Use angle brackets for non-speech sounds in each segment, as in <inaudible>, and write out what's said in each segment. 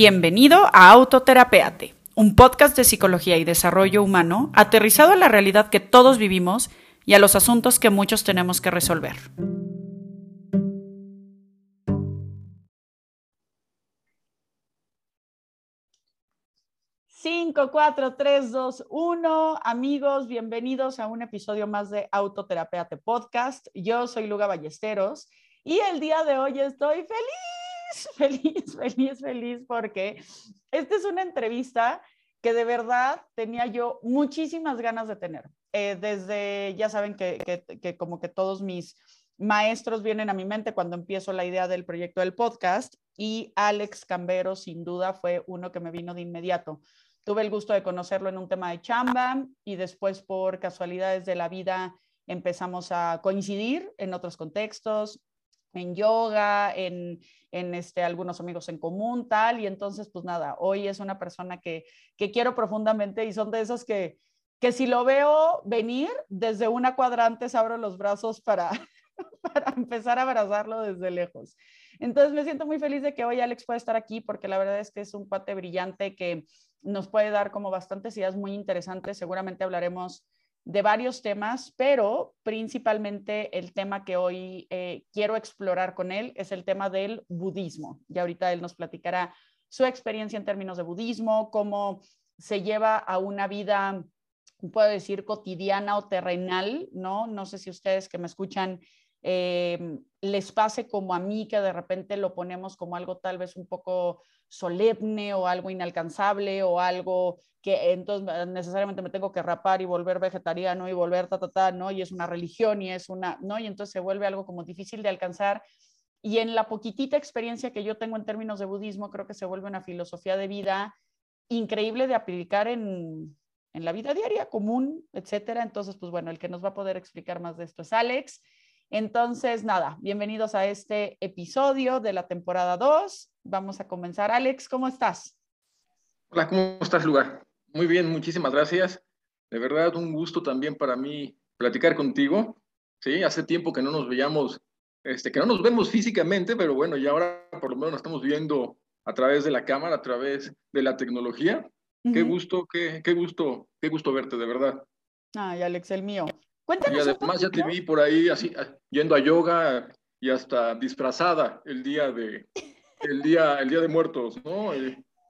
Bienvenido a Autoterapeate, un podcast de psicología y desarrollo humano aterrizado a la realidad que todos vivimos y a los asuntos que muchos tenemos que resolver. Cinco, cuatro, tres, dos, uno. Amigos, bienvenidos a un episodio más de Autoterapeate Podcast. Yo soy Luga Ballesteros y el día de hoy estoy feliz, <laughs> feliz, feliz, feliz porque esta es una entrevista que de verdad tenía yo muchísimas ganas de tener. Eh, desde, ya saben que, que, que como que todos mis maestros vienen a mi mente cuando empiezo la idea del proyecto del podcast y Alex Cambero sin duda fue uno que me vino de inmediato. Tuve el gusto de conocerlo en un tema de chamba y después por casualidades de la vida empezamos a coincidir en otros contextos, en yoga, en, en este, algunos amigos en común, tal. Y entonces, pues nada, hoy es una persona que, que quiero profundamente y son de esos que, que si lo veo venir desde una cuadrante, abro los brazos para, <laughs> para empezar a abrazarlo desde lejos. Entonces me siento muy feliz de que hoy Alex pueda estar aquí porque la verdad es que es un cuate brillante que nos puede dar como bastantes ideas muy interesantes. Seguramente hablaremos de varios temas, pero principalmente el tema que hoy eh, quiero explorar con él es el tema del budismo. Y ahorita él nos platicará su experiencia en términos de budismo, cómo se lleva a una vida, puedo decir, cotidiana o terrenal, ¿no? No sé si ustedes que me escuchan eh, les pase como a mí, que de repente lo ponemos como algo tal vez un poco solemne o algo inalcanzable o algo que entonces necesariamente me tengo que rapar y volver vegetariano y volver ta, ta, ta, ¿no? Y es una religión y es una, ¿no? Y entonces se vuelve algo como difícil de alcanzar. Y en la poquitita experiencia que yo tengo en términos de budismo, creo que se vuelve una filosofía de vida increíble de aplicar en, en la vida diaria, común, etcétera. Entonces, pues bueno, el que nos va a poder explicar más de esto es Alex. Entonces, nada, bienvenidos a este episodio de la temporada 2. Vamos a comenzar. Alex, ¿cómo estás? Hola, ¿cómo estás, Lugar? Muy bien, muchísimas gracias. De verdad, un gusto también para mí platicar contigo. Sí, hace tiempo que no nos veíamos, este, que no nos vemos físicamente, pero bueno, ya ahora por lo menos nos estamos viendo a través de la cámara, a través de la tecnología. Uh -huh. Qué gusto, qué, qué gusto, qué gusto verte, de verdad. Ay, Alex, el mío. Cuéntanos y además ya te vi por ahí así yendo a yoga y hasta disfrazada el día de el día el día de muertos, ¿no?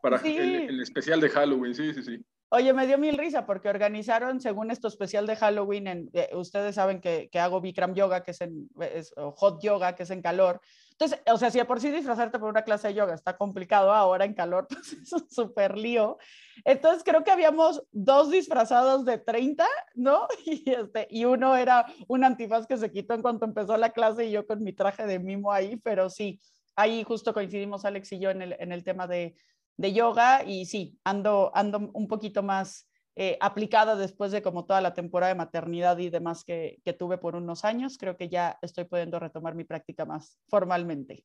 Para sí. el, el, especial de Halloween, sí, sí, sí. Oye, me dio mil risa porque organizaron, según esto especial de Halloween, en, eh, ustedes saben que, que, hago Bikram Yoga, que es, en, es hot yoga, que es en calor. Entonces, o sea, si de por sí disfrazarte por una clase de yoga está complicado ahora en calor, <laughs> pues es un súper lío. Entonces, creo que habíamos dos disfrazados de 30, ¿no? <laughs> Y, este, y uno era un antifaz que se quitó en cuanto empezó la clase y yo con mi traje de mimo ahí, pero sí, ahí justo coincidimos Alex y yo en el, en el tema de, de yoga y sí, ando, ando un poquito más eh, aplicada después de como toda la temporada de maternidad y demás que, que, tuve por unos años. Creo que ya estoy pudiendo retomar mi práctica más formalmente.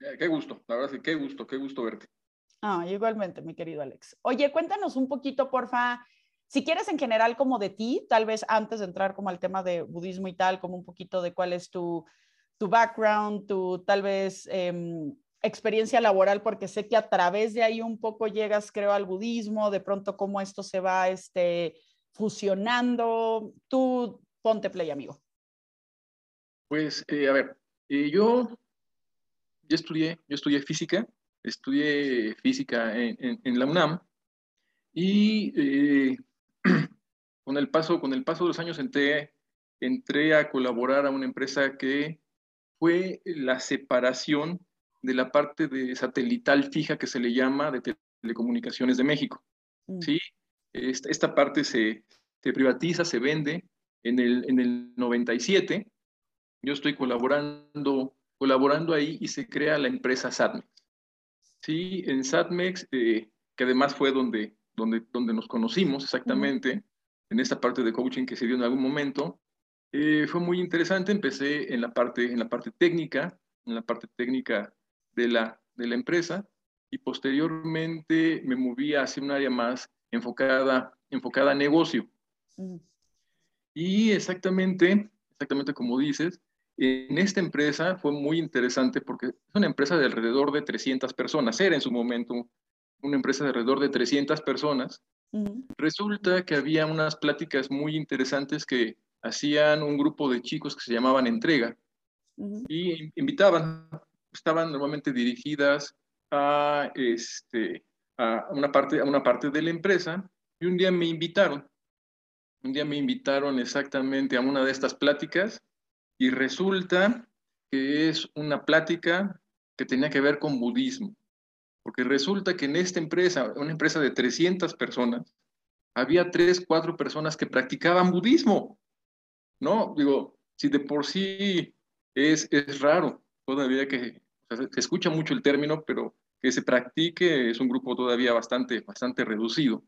Eh, qué gusto, la verdad sí, qué gusto, qué gusto verte. Ah, igualmente, mi querido Alex. Oye, cuéntanos un poquito, porfa, si quieres en general como de ti, tal vez antes de entrar como al tema de budismo y tal, como un poquito de cuál es tu, tu background, tu tal vez... Eh, experiencia laboral, porque sé que a través de ahí un poco llegas, creo, al budismo, de pronto cómo esto se va este, fusionando. Tú ponte play, amigo. Pues, eh, a ver, eh, yo, yo, estudié, yo estudié física, estudié física en, en, en la UNAM y eh, <clears throat> con, el paso, con el paso de los años entré, entré a colaborar a una empresa que fue la separación de la parte de satelital fija que se le llama de telecomunicaciones de México. Mm. ¿sí? Esta, esta parte se, se, privatiza, se vende en el, en el 97. Yo estoy colaborando, colaborando ahí y se crea la empresa Satmex. Sí, en Satmex, eh, que además fue donde, donde, donde nos conocimos exactamente, mm. en esta parte de coaching que se dio en algún momento, eh, fue muy interesante. Empecé en la parte, en la parte técnica, en la parte técnica de la, de la empresa y posteriormente me moví hacia un área más enfocada, enfocada a negocio. Mm. Y exactamente, exactamente como dices, en esta empresa fue muy interesante porque es una empresa de alrededor de 300 personas, era en su momento una empresa de alrededor de 300 personas, resulta que había unas pláticas muy interesantes que hacían un grupo de chicos que se llamaban Entrega y invitaban, estaban normalmente dirigidas a, este, a, una parte, a una parte de la empresa y un día me invitaron. Un día me invitaron exactamente a una de estas pláticas y resulta que es una plática que tenía que ver con budismo. Porque resulta que en esta empresa, una empresa de 300 personas, había tres, cuatro personas que practicaban budismo. ¿No? Digo, si de por sí es, es raro todavía que se escucha mucho el término, pero que se practique es un grupo todavía bastante, bastante reducido.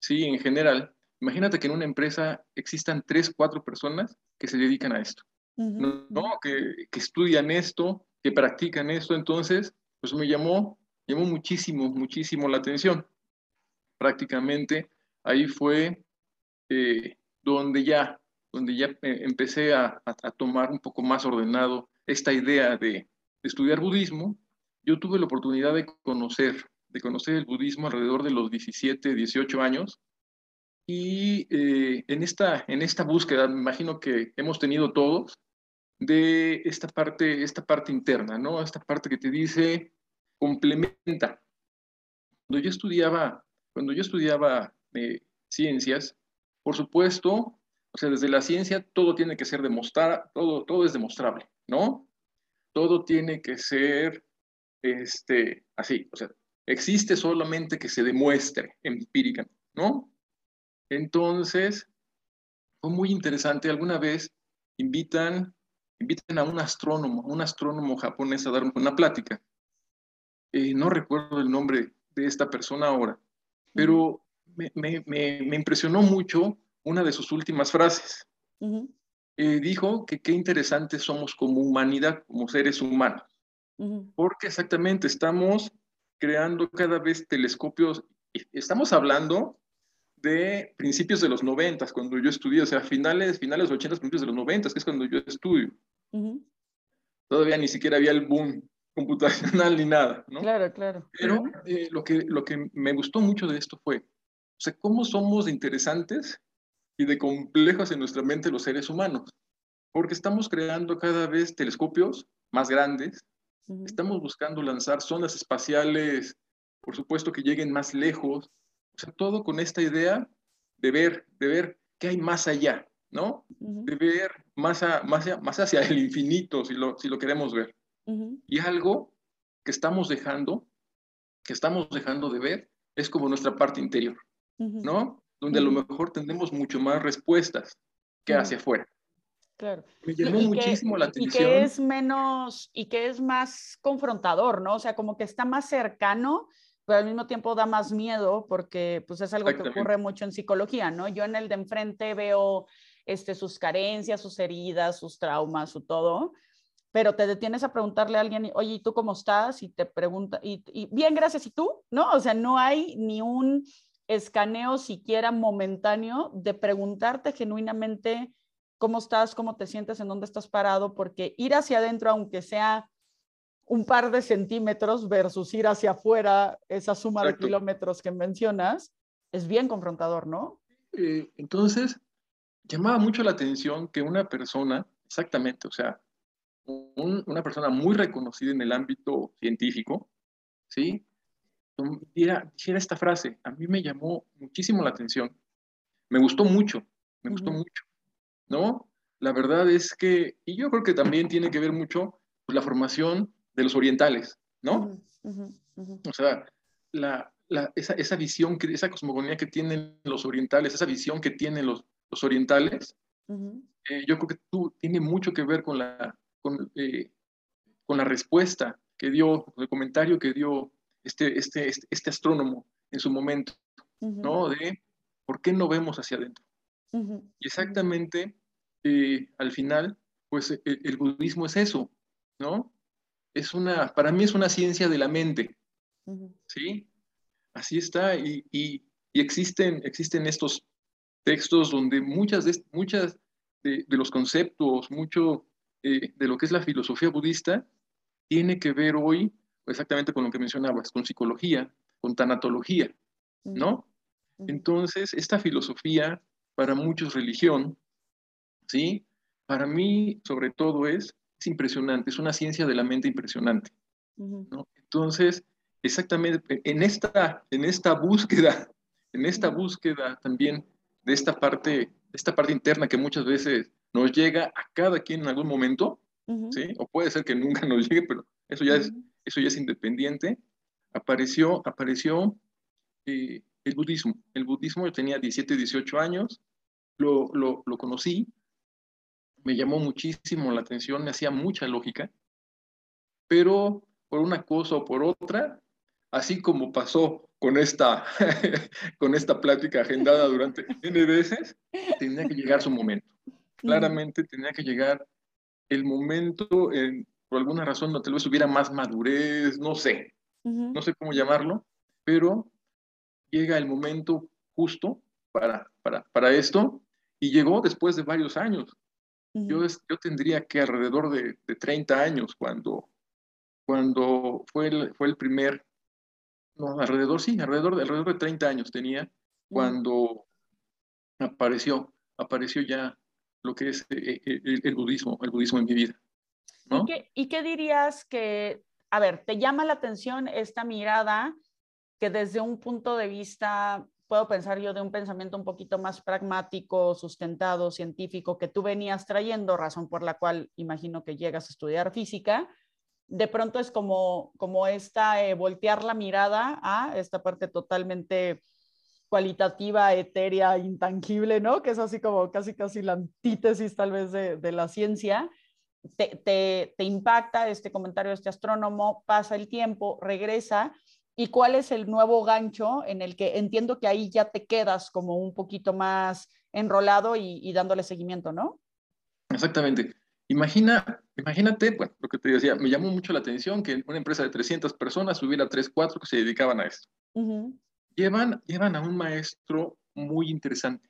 Sí, en general, imagínate que en una empresa existan tres, cuatro personas que se dedican a esto, ¿no? Que, que, estudian esto, que practican esto, entonces, pues me llamó, llamó muchísimo, muchísimo la atención. Prácticamente ahí fue eh, donde ya, donde ya eh, empecé a, a, tomar un poco más ordenado esta idea de, estudiar budismo. Yo tuve la oportunidad de conocer, de conocer el budismo alrededor de los 17, 18 años. Y eh, en, esta, en esta búsqueda, me imagino que hemos tenido todos, de esta parte, esta parte interna, ¿no? Esta parte que te dice, complementa. Cuando yo estudiaba, cuando yo estudiaba eh, ciencias, por supuesto, o sea, desde la ciencia todo tiene que ser demostrar, todo, todo es demostrable, ¿no? Todo tiene que ser este, así, o sea, existe solamente que se demuestre empírica, ¿no? Entonces, fue muy interesante, alguna vez invitan invitan a un astrónomo, un astrónomo japonés a dar una plática. Eh, no recuerdo el nombre de esta persona ahora, pero me, me, me, impresionó mucho una de sus últimas frases. eh, dijo que qué interesantes somos como humanidad, como seres humanos, porque exactamente estamos creando cada vez telescopios, estamos hablando de principios de los noventas, cuando yo estudié, o sea, finales, finales 80, principios de los noventas, que es cuando yo estudio. Todavía ni siquiera había el boom computacional ni nada, ¿no? Claro, claro. Pero eh, lo, que, lo que me gustó mucho de esto fue, o sea, cómo somos interesantes y de complejos en nuestra mente los seres humanos, porque estamos creando cada vez telescopios más grandes, estamos buscando lanzar zonas espaciales, por supuesto que lleguen más lejos, o sea, todo con esta idea de ver, de ver qué hay más allá, ¿no? De ver más, más, más, hacia el infinito, si lo, si lo queremos ver. Y algo que estamos dejando, que estamos dejando de ver, es como nuestra parte interior, ¿no? Donde a lo mejor tendremos mucho más respuestas que hacia afuera. Claro. Me llamó muchísimo la atención. Y que es menos, y que es más confrontador, ¿no? O sea, como que está más cercano pero al mismo tiempo da más miedo porque pues es algo que ocurre mucho en psicología, ¿no? Yo en el de enfrente veo este, sus carencias, sus heridas, sus traumas, su todo, pero te detienes a preguntarle a alguien, oye, ¿y tú cómo estás? Y te pregunta, y, y bien, gracias, ¿y tú? ¿No? O sea, no hay ni un escaneo siquiera momentáneo de preguntarte genuinamente cómo estás, cómo te sientes, en dónde estás parado, porque ir hacia adentro, aunque sea un par de centímetros versus ir hacia afuera, esa suma de kilómetros que mencionas, es bien confrontador, ¿no? Eh, entonces, llamaba mucho la atención que una persona, exactamente, o sea, una persona muy reconocida en el ámbito científico, ¿sí? Dijera, esta frase, a mí me llamó muchísimo la atención, me gustó mucho, me gustó mucho, ¿no? La verdad es que, y yo creo que también tiene que ver mucho pues, la formación de los orientales, ¿no? O sea, la, la, esa, esa, visión, esa cosmogonía que tienen los orientales, esa visión que tienen los, los orientales, eh, yo creo que tú, tiene mucho que ver con la, con, eh, con la respuesta que dio, el comentario que dio este, este, este, este astrónomo en su momento, ¿no? De por qué no vemos hacia adentro. Y exactamente, eh, al final, pues el, el, budismo es eso, ¿no? es una, para mí es una ciencia de la mente, ¿sí? Así está, y, y, existen, existen estos textos donde muchas de, muchas de, los conceptos, mucho eh, de lo que es la filosofía budista, tiene que ver hoy exactamente con lo que mencionabas, con psicología, con tanatología, ¿no? Entonces, esta filosofía, para muchos religión, ¿sí? Para mí, sobre todo, es, es impresionante, es una ciencia de la mente impresionante, ¿no? Entonces, exactamente, en esta, en esta búsqueda, <laughs> en esta búsqueda también de esta parte, esta parte interna que muchas veces nos llega a cada quien en algún momento, ¿sí? O puede ser que nunca <laughs> nos llegue, pero eso ya es, eso ya es independiente. Apareció, apareció eh, el budismo. El budismo, yo tenía 17, 18 años, lo, lo, lo conocí, me llamó muchísimo la atención, me hacía mucha lógica, pero por una cosa o por otra, así como pasó con esta, <laughs> con esta plática agendada durante N veces, tenía que llegar su momento. Claramente tenía que llegar el momento, en, por alguna razón, no, tal vez hubiera más madurez, no sé, no sé cómo llamarlo, pero llega el momento justo para, para, para esto y llegó después de varios años. yo, yo tendría que alrededor de, de 30 años cuando, cuando fue el, fue el primer, no, alrededor, sí, alrededor, alrededor de 30 años tenía cuando apareció, apareció ya lo que es eh, eh, el, budismo, el budismo en mi vida. ¿Y, qué, ¿Y qué dirías que, a ver, te llama la atención esta mirada que desde un punto de vista, puedo pensar yo de un pensamiento un poquito más pragmático, sustentado, científico, que tú venías trayendo, razón por la cual imagino que llegas a estudiar física, de pronto es como, como esta, eh, voltear la mirada a esta parte totalmente cualitativa, etérea, intangible, ¿no? Que es así como casi, casi la antítesis tal vez de, de la ciencia. Te, te, te, impacta este comentario de este astrónomo, pasa el tiempo, regresa, y cuál es el nuevo gancho en el que entiendo que ahí ya te quedas como un poquito más enrolado y, y dándole seguimiento, ¿no? Exactamente. Imagina, imagínate, bueno, lo que te decía, me llamó mucho la atención que en una empresa de 300 personas hubiera 3, 4 que se dedicaban a esto. Uh llevan, llevan a un maestro muy interesante.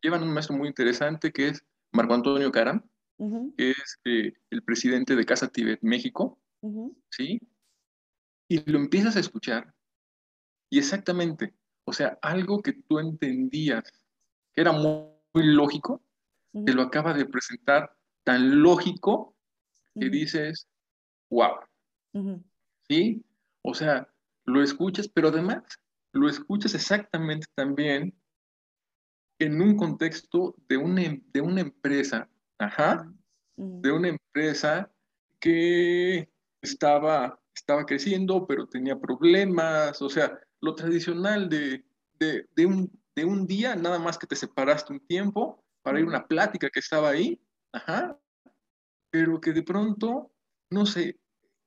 Llevan a un maestro muy interesante que es Marco Antonio Caram, que es eh, el presidente de Casa Tibet México, ¿sí? Y lo empiezas a escuchar y exactamente, o sea, algo que tú entendías que era muy, lógico, te lo acaba de presentar tan lógico que dices, wow. ¿Sí? O sea, lo escuchas, pero además lo escuchas exactamente también en un contexto de una, de una empresa, ajá, de una empresa que estaba, estaba creciendo, pero tenía problemas, o sea, lo tradicional de, de, de, un, de un día, nada más que te separaste un tiempo para ir a una plática que estaba ahí, ajá, pero que de pronto, no sé,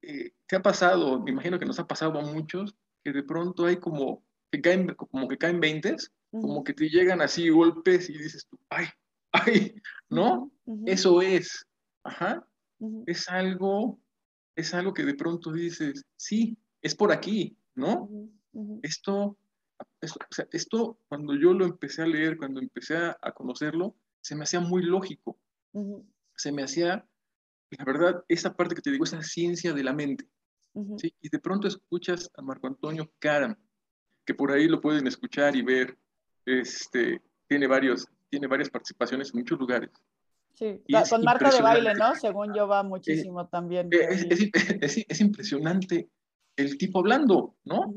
eh, ¿qué ha pasado? Me imagino que nos ha pasado a muchos, que de pronto hay como que caen, como que caen veintes, como que te llegan así golpes y dices tú, ay, ay, ¿no? Eso es, ajá, es algo, es algo que de pronto dices, sí, es por aquí, ¿no? Esto, esto, o sea, esto, cuando yo lo empecé a leer, cuando empecé a, conocerlo, se me hacía muy lógico. Se me hacía, la verdad, esa parte que te digo, esa ciencia de la mente. ¿sí? Y de pronto escuchas a Marco Antonio Karam, que por ahí lo pueden escuchar y ver. Este, tiene, varios, tiene varias participaciones en muchos lugares. Sí, con marca de baile, ¿no? Según yo va muchísimo también. Es, es, <laughs> es, impresionante el tipo hablando, ¿no?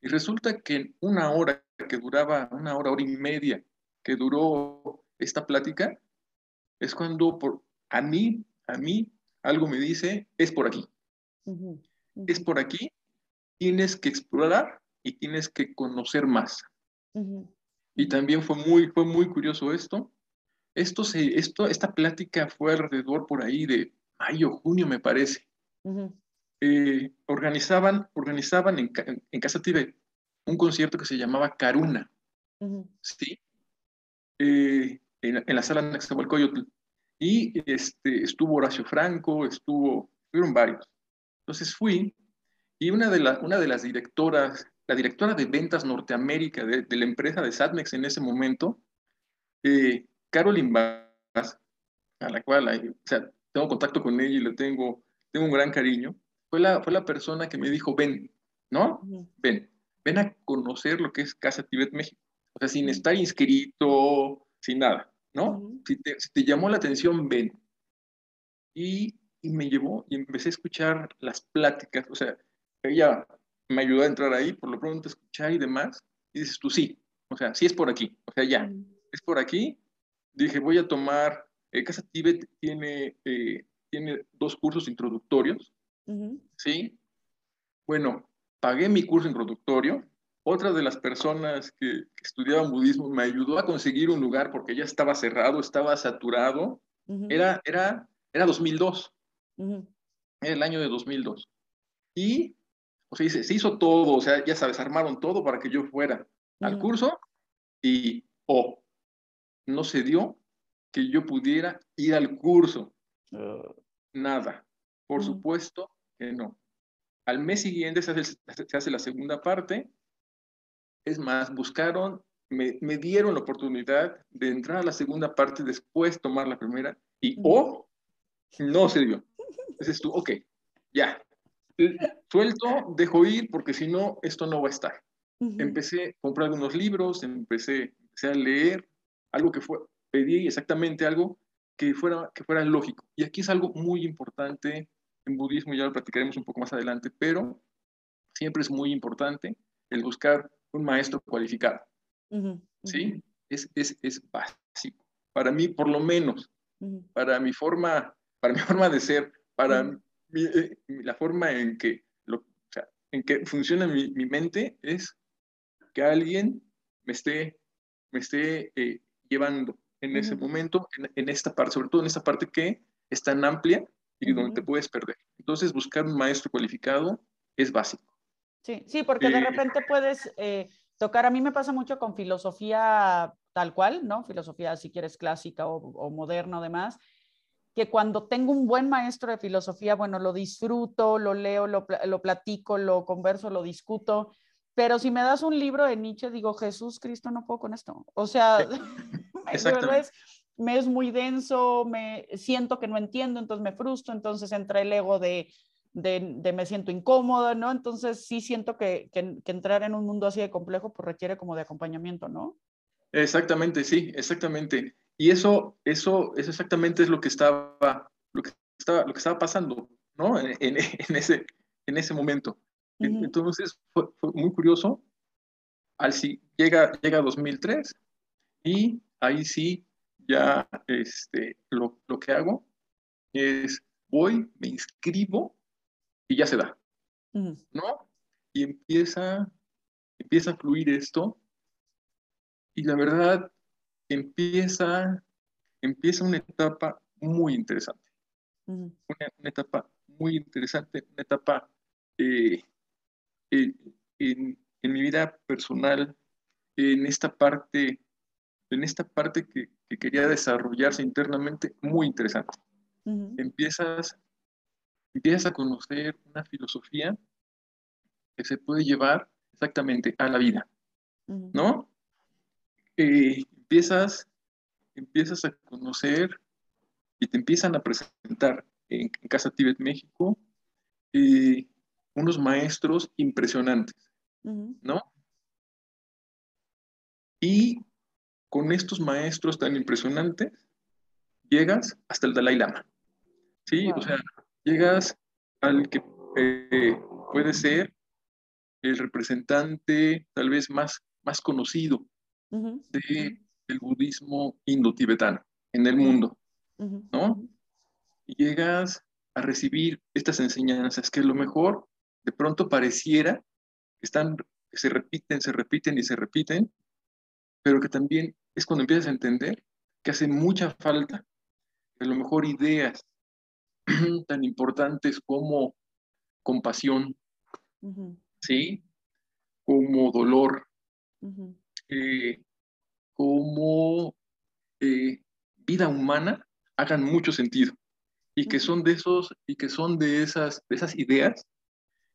Y resulta que en una hora que duraba, una hora, hora y media que duró esta plática, es cuando por, a mí, a mí, algo me dice, es por aquí. Es por aquí, tienes que explorar y tienes que conocer más. Y también fue muy, fue muy curioso esto. Esto, se, esto. Esta plática fue alrededor por ahí de mayo, junio, me parece. Eh, organizaban, organizaban en, en, Casa Tibet un concierto que se llamaba Karuna. ¿sí? Eh, en, en, la sala Nexahualcoyotl. Y este, estuvo Horacio Franco, estuvo, fueron varios. Entonces fui y una de, la, una de las directoras la directora de ventas Norteamérica de, la empresa de Satmex en ese momento, eh, Carolyn Vaz, a la cual o sea, tengo contacto con ella y le tengo, tengo un gran cariño, fue la, fue la persona que me dijo, ven, ¿no? Ven, ven a conocer lo que es Casa Tibet México. O sea, sin estar inscrito, sin nada, ¿no? si, te, si, te, llamó la atención, ven. Y, y, me llevó y empecé a escuchar las pláticas. O sea, ella me ayudó a entrar ahí, por lo pronto a escuchar y demás. Y dices tú, sí, o sea, sí es por aquí. O sea, ya, es por aquí. Dije, voy a tomar, eh, Casa Tibet tiene, eh, tiene dos cursos introductorios, ¿sí? Bueno, pagué mi curso introductorio. Otra de las personas que, estudiaban budismo me ayudó a conseguir un lugar porque ya estaba cerrado, estaba saturado. era, era, era 2002. Era el año de 2002. Y o sea, se, hizo todo, o sea, ya sabes, armaron todo para que yo fuera al curso y, oh, no se dio que yo pudiera ir al curso. Ah. Nada. Por supuesto que no. Al mes siguiente se hace, la segunda parte. Es más, buscaron, me, dieron la oportunidad de entrar a la segunda parte, después tomar la primera y, oh, no se dio. Entonces tú, ok, ya, suelto, dejo ir porque si no, esto no va a estar. Empecé a comprar algunos libros, empecé, a leer algo que fue, pedí exactamente algo que fuera, que fuera lógico. Y aquí es algo muy importante en budismo, ya lo platicaremos un poco más adelante, pero siempre es muy importante el buscar un maestro cualificado. ¿Sí? Es, es, es, básico. Para mí, por lo menos, para mi forma, para mi <laughs> forma de ser, para eh, la forma en que, lo, o sea, en que funciona mi, mi, mente es que alguien me esté, me esté eh, llevando en ese momento, en, esta parte, sobre todo en esta parte que es tan amplia y donde te puedes perder. Entonces, buscar un maestro cualificado es básico. Sí, sí, porque de eh, repente puedes tocar, a mí me pasa mucho con filosofía tal cual, ¿no? Filosofía, si quieres, clásica o, o moderna o demás, que cuando tengo un buen maestro de filosofía, bueno, lo disfruto, lo leo, lo, lo platico, lo converso, lo discuto, pero si me das un libro de Nietzsche, digo, Jesús Cristo, no puedo con esto. O sea, <laughs> es, me es muy denso, me siento que no entiendo, entonces me frustro, entonces entra el ego de, de, de me siento incómoda, ¿no? Entonces sí siento que, que, que, entrar en un mundo así de complejo, pues requiere como de acompañamiento, ¿no? Exactamente, sí, exactamente. Y eso, eso, eso exactamente es lo que estaba, lo que estaba, lo que estaba pasando, ¿no? En, en, <laughs> ese, en ese momento. Entonces fue, muy curioso. Al si llega, llega 2003 y ahí sí ya este, lo, lo que hago es voy, me inscribo y ya se da, ¿no? Y empieza, empieza a fluir esto y la verdad empieza, empieza una etapa muy interesante. una, etapa muy interesante, una etapa eh, en, mi vida personal, en esta parte, en esta parte que, quería desarrollarse internamente, muy interesante. empiezas, empiezas a conocer una filosofía que se puede llevar exactamente a la vida, ¿no? Eh, empiezas, empiezas a conocer y te empiezan a presentar en, Casa Tibet México eh, unos maestros impresionantes, ¿no? Y con estos maestros tan impresionantes, llegas hasta el Dalai Lama, ¿sí? O sea, llegas al que eh, puede ser el representante tal vez más, más conocido de el budismo indo-tibetano en el mundo, ¿no? Y llegas a recibir estas enseñanzas que lo mejor de pronto pareciera que están, que se repiten, se repiten y se repiten, pero que también es cuando empiezas a entender que hace mucha falta que a lo mejor ideas <clears throat> tan importantes como compasión, ¿sí? Como dolor, como eh, vida humana hagan mucho sentido. Y que son de esos y que son de esas, de esas ideas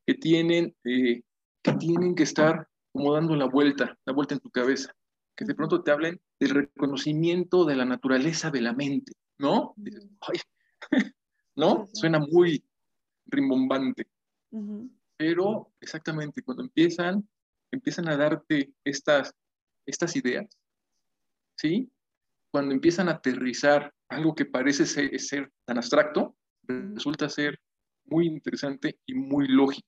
que tienen, eh, que tienen que estar como dando la vuelta, la vuelta en tu cabeza, que de pronto te hablen del reconocimiento de la naturaleza de la mente, ¿no? <laughs> ¿No? Suena muy rimbombante. Pero exactamente, cuando empiezan, empiezan a darte estas, estas ideas, ¿sí? Cuando empiezan a aterrizar algo que parece ser, tan abstracto, resulta ser muy interesante y muy lógico.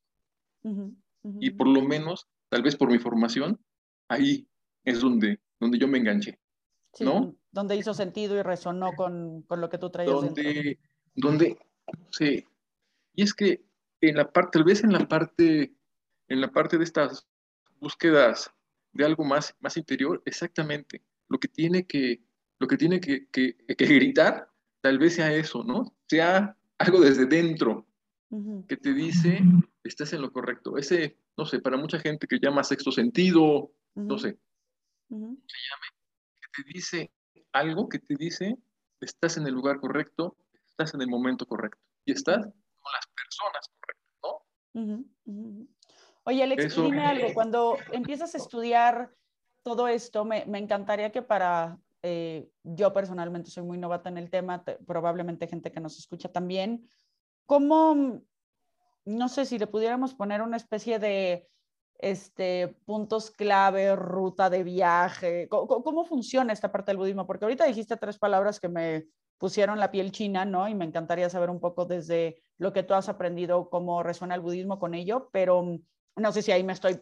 Y por lo menos, tal vez por mi formación, ahí es donde, donde yo me enganché. ¿No? Donde hizo sentido y resonó con, con lo que tú traías. Donde, donde, sí. Y es que en la parte, tal vez en la parte, en la parte de estas búsquedas de algo más, más interior, exactamente, lo que tiene que, lo que, tiene que, que, gritar, tal vez sea eso, ¿no? Sea algo desde dentro que te dice, estás en lo correcto. Ese, no sé, para mucha gente que llama sexto sentido, no sé, que te dice algo, que te dice, estás en el lugar correcto, estás en el momento correcto y estás con las personas correctas, ¿no? Oye, Alex, dime algo, cuando empiezas a estudiar todo esto, me, me encantaría que para, eh, yo personalmente soy muy novata en el tema, probablemente gente que nos escucha también, ¿cómo, no sé si le pudiéramos poner una especie de este, puntos clave, ruta de viaje? ¿Cómo, ¿Cómo, funciona esta parte del budismo? Porque ahorita dijiste tres palabras que me pusieron la piel china, ¿no? Y me encantaría saber un poco desde lo que tú has aprendido, cómo resuena el budismo con ello, pero mm, no sé si ahí me estoy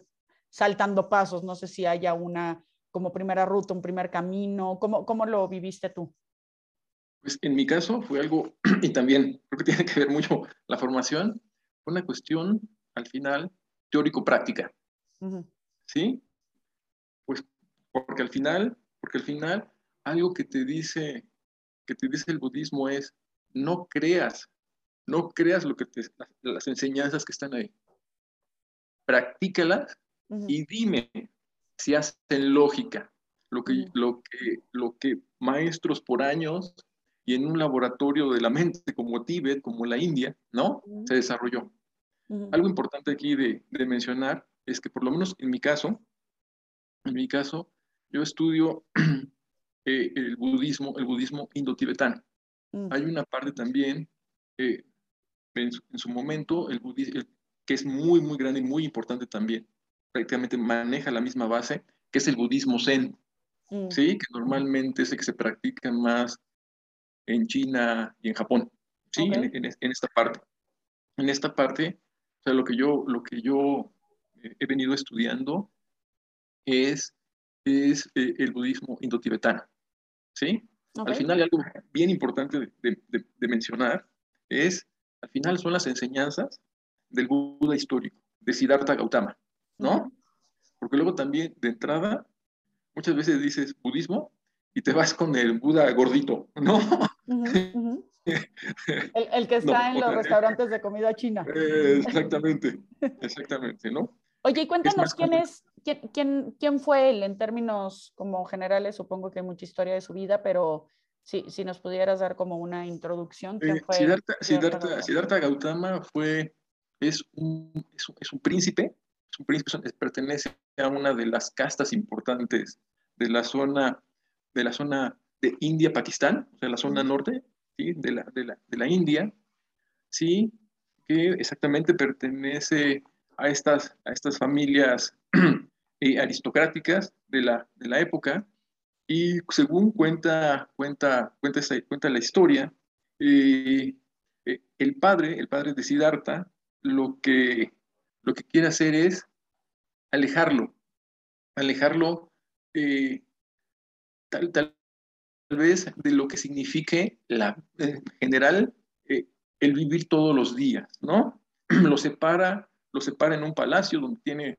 saltando pasos, no sé si haya una como primera ruta, un primer camino, ¿cómo, cómo lo viviste tú? Pues en mi caso fue algo, <clears throat> y también creo que <laughs> tiene que ver mucho la formación, fue una cuestión al final teórico-práctica. ¿Sí? Pues porque al final, porque al final algo que te dice, que te dice el budismo es no creas, no creas lo que te, las, enseñanzas que están ahí. Practícalas y dime si hacen lógica. Lo que, lo, que, lo que maestros por años y en un laboratorio de la mente como Tíbet, como la India, ¿no? Se desarrolló. Algo importante aquí de, de mencionar es que por lo menos en mi caso, en mi caso, yo estudio <clears throat> eh, el budismo, el budismo indo-tibetano. Mm. Hay una parte también, eh, en, su, momento, el budismo, que es muy, muy grande y muy importante también, prácticamente maneja la misma base, que es el budismo zen, mm. ¿sí? Que normalmente es el que se practica más en China y en Japón, ¿sí? En, en, esta parte. En esta parte, o sea, lo que yo, lo que yo he venido estudiando es, es eh, el budismo indotibetano. ¿Sí? Al final, algo bien importante de, mencionar es, al final son las enseñanzas del Buda histórico, de Siddhartha Gautama, ¿no? Porque luego también, de entrada, muchas veces dices budismo y te vas con el Buda gordito, ¿no? <laughs> <laughs> El, que está en los restaurantes de comida china. exactamente, exactamente, ¿no? Oye, y cuéntanos quién es, quién, quién, fue él en términos como generales, supongo que hay mucha historia de su vida, pero si, si nos pudieras dar como una introducción. ¿quién eh, fue Siddhartha, Siddhartha, Gautama fue, es un, es un, príncipe, es un príncipe, pertenece a una de las castas importantes de la zona, de la zona de India-Pakistán, o sea, la zona norte ¿sí? de, la, de, la, de la India, ¿sí? que exactamente pertenece a estas, a estas familias <clears throat> eh, aristocráticas de la, de la época. Y según cuenta, cuenta, cuenta, cuenta la historia, eh, eh, el padre, el padre de Siddhartha, lo que, lo que quiere hacer es alejarlo, alejarlo tal, tal, vez de lo que signifique la, en general el vivir todos los días, ¿no? <clears throat> Lo separa lo separa en un palacio donde tiene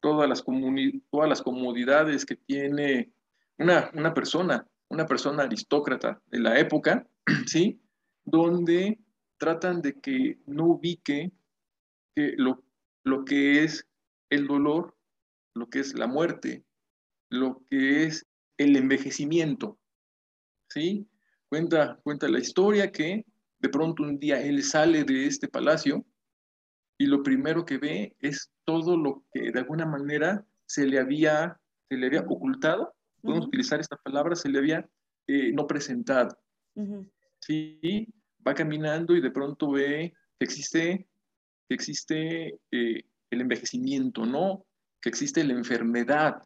todas las, todas las comodidades que tiene una, una, persona, una persona aristócrata de la época, <clears throat> ¿sí? Donde tratan de que no ubique que lo, lo que es el dolor, lo que es la muerte, lo que es el envejecimiento, ¿sí? Cuenta, cuenta la historia que de pronto un día él sale de este palacio y lo primero que ve es todo lo que de alguna manera se le había, se le había ocultado, podemos utilizar esta palabra, se le había eh, no presentado. Sí, va caminando y de pronto ve que existe, que existe eh, el envejecimiento, ¿no? Que existe la enfermedad,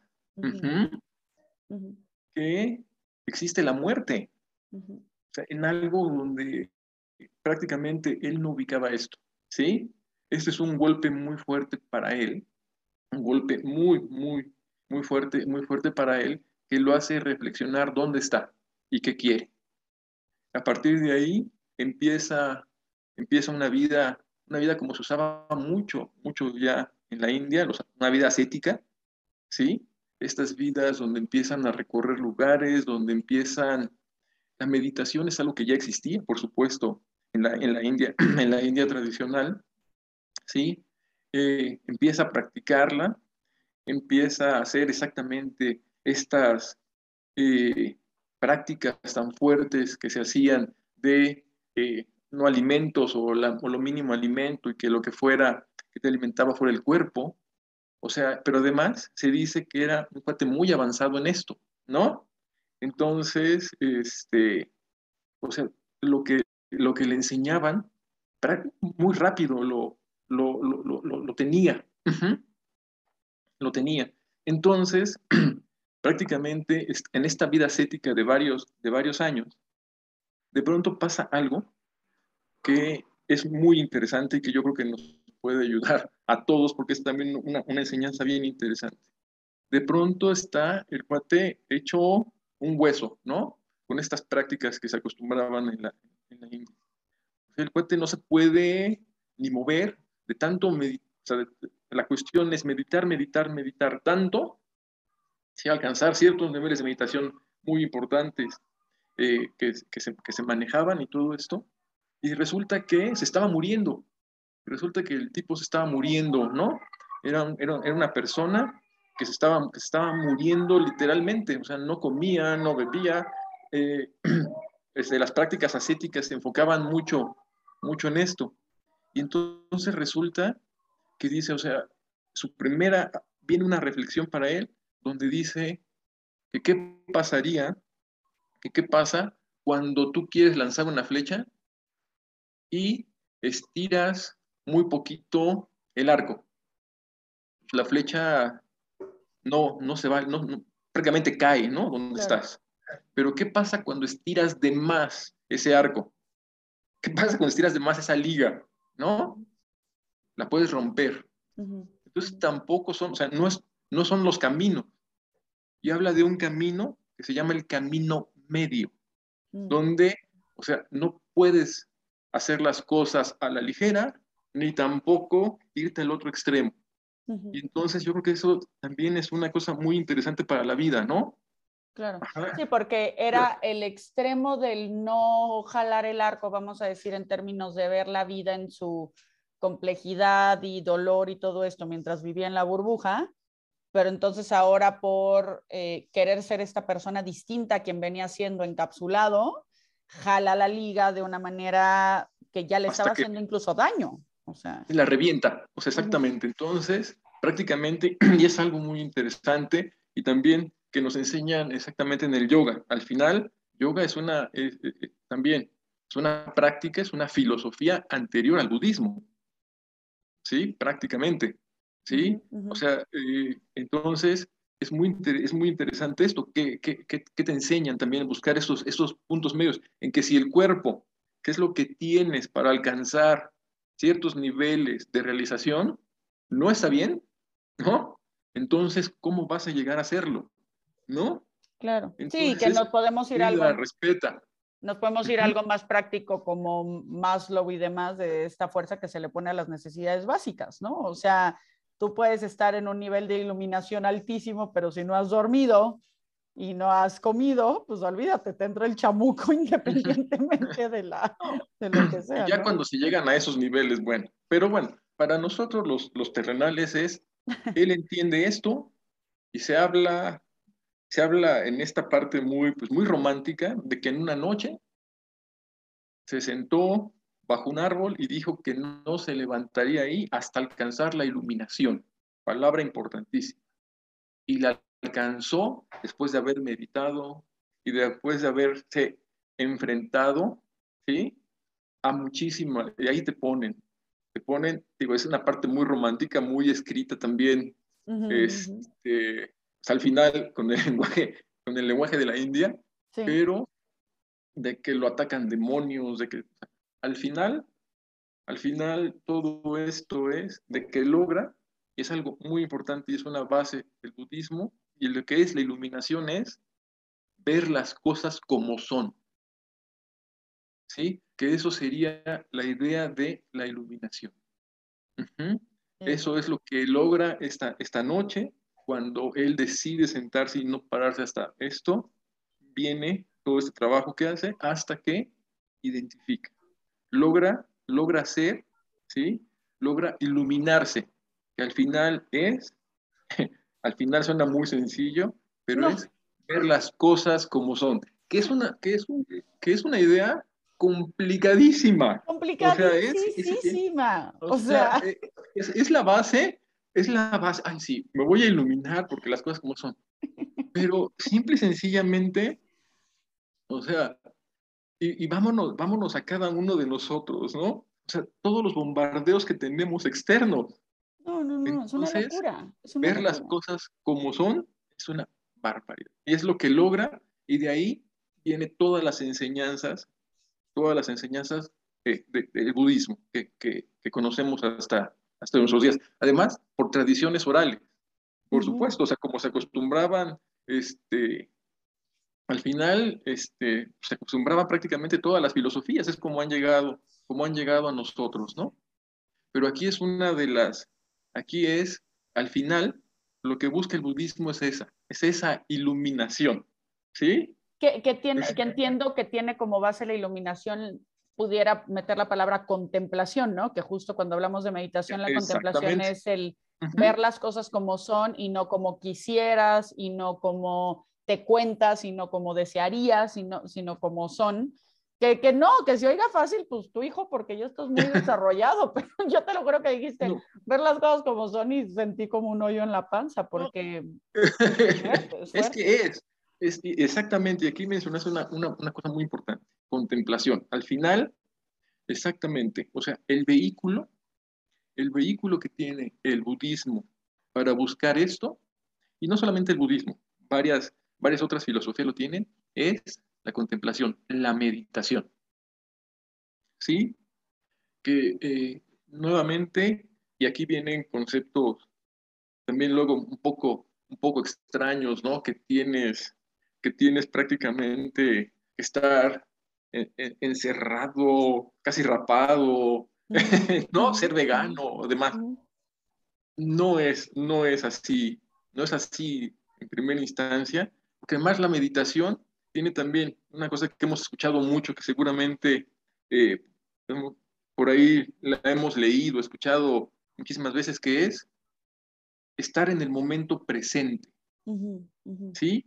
que existe la muerte. O sea, en algo donde prácticamente él no ubicaba esto, ¿sí? Este es un golpe muy fuerte para él, un golpe muy, muy, muy fuerte, muy fuerte para él, que lo hace reflexionar dónde está y qué quiere. A partir de ahí empieza, empieza una vida, una vida como se usaba mucho, mucho ya en la India, una vida ascética, ¿sí? Estas vidas donde empiezan a recorrer lugares, donde empiezan, la meditación es algo que ya existía, por supuesto, en la, en la India, <clears throat> en la India tradicional, ¿sí? Eh, empieza a practicarla, empieza a hacer exactamente estas eh, prácticas tan fuertes que se hacían de eh, no alimentos o, lo mínimo alimento y que lo que fuera que te alimentaba fuera el cuerpo. O sea, pero además se dice que era un cuate muy avanzado en esto, ¿no? Entonces, este, o sea, lo que, lo que le enseñaban muy rápido lo, lo, lo, lo tenía. Lo tenía. Entonces, <clears throat> prácticamente en esta vida ascética de varios, de varios años, de pronto pasa algo que es muy interesante y que yo creo que nos puede ayudar a todos porque es también una, enseñanza bien interesante. De pronto está el cuate hecho un hueso, ¿no? Con estas prácticas que se acostumbraban en la, en la India. El cuate no se puede ni mover de tanto, meditar. la cuestión es meditar, meditar, meditar tanto alcanzar ciertos niveles de meditación muy importantes eh, que, que, se, que, se, manejaban y todo esto, y resulta que se estaba muriendo, resulta que el tipo se estaba muriendo, ¿no? Era, era, era una persona que se, estaba, que estaba muriendo literalmente, o sea, no comía, no bebía, eh, desde <clears throat> las prácticas ascéticas se enfocaban mucho, mucho en esto. Y entonces resulta que dice, o sea, su primera, viene una reflexión para él donde dice que qué pasaría, que qué pasa cuando tú quieres lanzar una flecha y estiras muy poquito el arco. La flecha no, no se va, no, prácticamente cae, ¿no? Donde estás. Pero ¿qué pasa cuando estiras de más ese arco? ¿Qué pasa cuando estiras de más esa liga? ¿No? La puedes romper. Entonces tampoco son, o sea, no, es, no son los caminos, y habla de un camino que se llama el camino medio, mm. donde, o sea, no puedes hacer las cosas a la ligera, ni tampoco irte al otro extremo. Y entonces yo creo que eso también es una cosa muy interesante para la vida, ¿no? Claro. Sí, porque era el extremo del no jalar el arco, vamos a decir, en términos de ver la vida en su complejidad y dolor y todo esto mientras vivía en la burbuja, pero entonces ahora por eh, querer ser esta persona distinta a quien venía siendo encapsulado, jala la liga de una manera que ya le estaba haciendo incluso daño. O sea. La revienta, o sea, exactamente. Entonces, prácticamente, <clears throat> y es algo muy interesante y también que nos enseñan exactamente en el yoga. Al final, yoga es una, también, es una práctica, es una filosofía anterior al budismo. ¿Sí? Prácticamente. ¿sí? O sea, eh, entonces es muy, es muy interesante esto, que, te enseñan también a buscar esos, esos puntos medios, en que si el cuerpo, ¿qué es lo que tienes para alcanzar ciertos niveles de realización, no está bien, ¿no? Entonces, ¿cómo vas a llegar a hacerlo? ¿No? Claro. sí, que nos podemos ir a algo. respeta. Nos podemos ir a algo más práctico como Maslow y demás de esta fuerza que se le pone a las necesidades básicas, ¿no? O sea, Tú puedes estar en un nivel de iluminación altísimo, pero si no has dormido y no has comido, pues olvídate, te entra el chamuco <laughs> independientemente de, la, de lo que sea. Ya cuando se llegan a esos niveles, bueno, pero bueno, para nosotros los, los terrenales es, <laughs> él entiende esto y se habla, se habla en esta parte muy, pues muy romántica de que en una noche se sentó bajo un árbol y dijo que no se levantaría ahí hasta alcanzar la iluminación. Palabra importantísima. Y la alcanzó después de haber meditado y después de haberse enfrentado, ¿sí? A muchísimas, y ahí te ponen te ponen, digo, es una parte muy romántica, muy escrita también, este, al final con el <laughs> lenguaje, con el lenguaje de la India, pero de que lo atacan demonios, de que al final, al final todo esto es de que logra, y es algo muy importante y es una base del budismo, y lo que es la iluminación es ver las cosas como son. ¿Sí? Que eso sería la idea de la iluminación. Eso es lo que logra esta, esta noche cuando él decide sentarse y no pararse hasta esto. Viene todo este trabajo que hace hasta que identifica. Logra, logra ser, ¿sí? Logra iluminarse, que al final es, <laughs> al final suena muy sencillo, pero es ver las cosas como son, que es una, que es que es una idea complicadísima. Complicadísima. O sea, eh, es, la base, es la base, ay sí, me voy a iluminar porque las cosas como son. <laughs> Pero simple y sencillamente, o sea, y, vámonos, vámonos a cada uno de nosotros, ¿no? O sea, todos los bombardeos que tenemos externos. No, no, no, es una locura. ver las cosas como son es una barbaridad. Y es lo que logra, y de ahí viene todas las enseñanzas todas las enseñanzas del budismo que, que, conocemos hasta, hasta nuestros días. Además, por tradiciones orales, por supuesto, o sea, como se acostumbraban, este, al final, este, se acostumbraban prácticamente todas las filosofías, es como han llegado, como han llegado a nosotros, ¿no? Pero aquí es una de las, aquí es, al final, lo que busca el budismo es esa, es esa iluminación, ¿sí? que, tiene, que entiendo que tiene como base la iluminación, pudiera meter la palabra contemplación, ¿no? Que justo cuando hablamos de meditación, la contemplación es el ver las cosas como son y no como quisieras y no como te cuentas y no como desearías, sino, sino como son. Que, que, no, que se oiga fácil, pues tu hijo, porque yo estoy muy <laughs> desarrollado, pero <laughs> yo te lo creo que dijiste, ver las cosas como son y sentí como un hoyo en la panza, porque... <laughs> es que es, exactamente, y aquí mencionaste una, una, cosa muy importante, contemplación. Al final, exactamente, o sea, el vehículo, el vehículo que tiene el budismo para buscar esto, y no solamente el budismo, varias, varias otras filosofías lo tienen, es la contemplación, la meditación. ¿Sí? Que eh, nuevamente, y aquí vienen conceptos también luego un poco, un poco extraños, ¿no? Que tienes que tienes prácticamente encerrado, casi rapado, <laughs> ¿no? Ser vegano, demás. No es, no es así, no es así en primera instancia, porque además la meditación tiene también una cosa que hemos escuchado mucho, que seguramente eh, por ahí la hemos leído, escuchado muchísimas veces, que es estar en el momento presente. ¿Sí?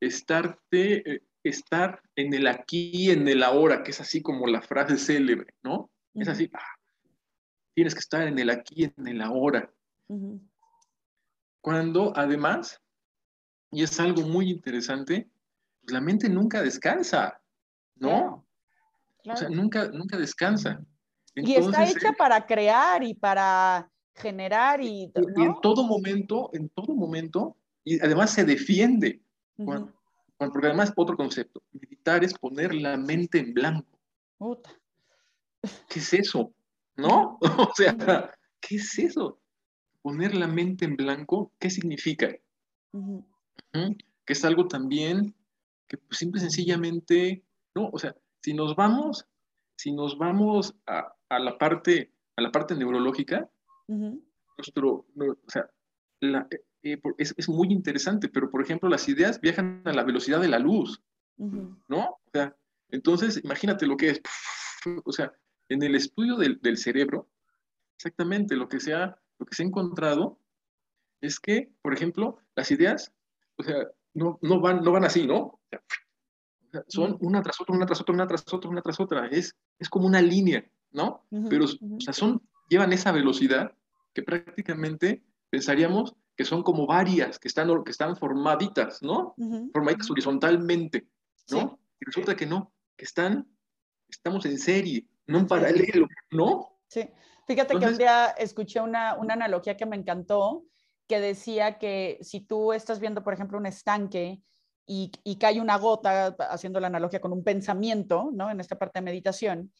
estarte, eh, estar en el aquí, en el ahora, que es así como la frase célebre, ¿no? Es así, ah, tienes que estar en el aquí, en el ahora. Cuando además, y es algo muy interesante, pues la mente nunca descansa, ¿no? O sea, nunca, nunca descansa. y está hecha eh, para crear y para generar y, y, en todo momento, en todo momento, y además se defiende porque además, otro concepto, meditar es poner la mente en blanco. ¿Qué es eso? ¿No? <laughs> o sea, ¿qué es eso? Poner la mente en blanco, ¿qué significa? Que es algo también que pues, simple y sencillamente, ¿no? O sea, si nos vamos, si nos vamos a, la parte, a la parte neurológica, nuestro, o sea, la, eh, es, muy interesante, pero por ejemplo las ideas viajan a la velocidad de la luz, ¿no? O sea, entonces imagínate lo que es, <laughs> o sea, en el estudio del, cerebro, exactamente lo que, se ha, lo que se ha encontrado es que, por ejemplo, las ideas, o sea, no, no, van, no van así, ¿no? son una tras otra, una tras otra, una tras otra, una tras otra, es, es como una línea, ¿no? Pero, o sea, son, llevan esa velocidad que prácticamente pensaríamos que son como varias, que están, que están formaditas, ¿no? Formaditas horizontalmente, ¿no? Y resulta que no, que están, estamos en serie, no en paralelo, ¿no? Sí, fíjate que un día escuché una, una analogía que me encantó, que decía que si tú estás viendo, por ejemplo, un estanque y, y, cae una gota, haciendo la analogía con un pensamiento, ¿no? En esta parte de meditación,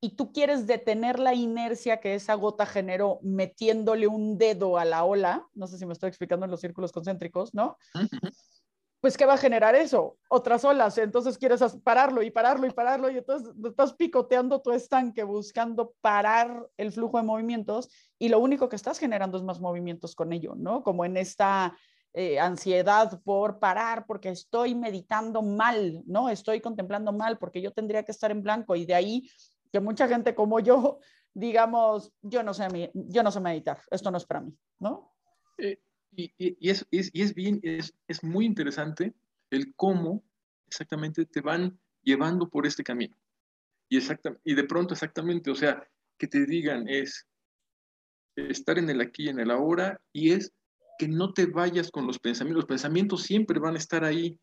y tú quieres detener la inercia que esa gota generó metiéndole un dedo a la ola, no sé si me estoy explicando en los círculos concéntricos, ¿no? Pues, ¿qué va a generar eso? Otras olas, entonces quieres pararlo y pararlo y pararlo, y entonces estás picoteando tu estanque buscando parar el flujo de movimientos, y lo único que estás generando es más movimientos con ello, ¿no? Como en esta eh, ansiedad por parar porque estoy meditando mal, ¿no? Estoy contemplando mal porque yo tendría que estar en blanco y de ahí que mucha gente como yo, digamos, yo no sé, yo no sé meditar, esto no es para mí, ¿no? Eh, y, y, es, es, y, es, bien, es, es muy interesante el cómo exactamente te van llevando por este camino. Y, exacta, y de pronto exactamente, o sea, que te digan es estar en el aquí y en el ahora y es que no te vayas con los pensamientos. Los pensamientos siempre van a estar ahí,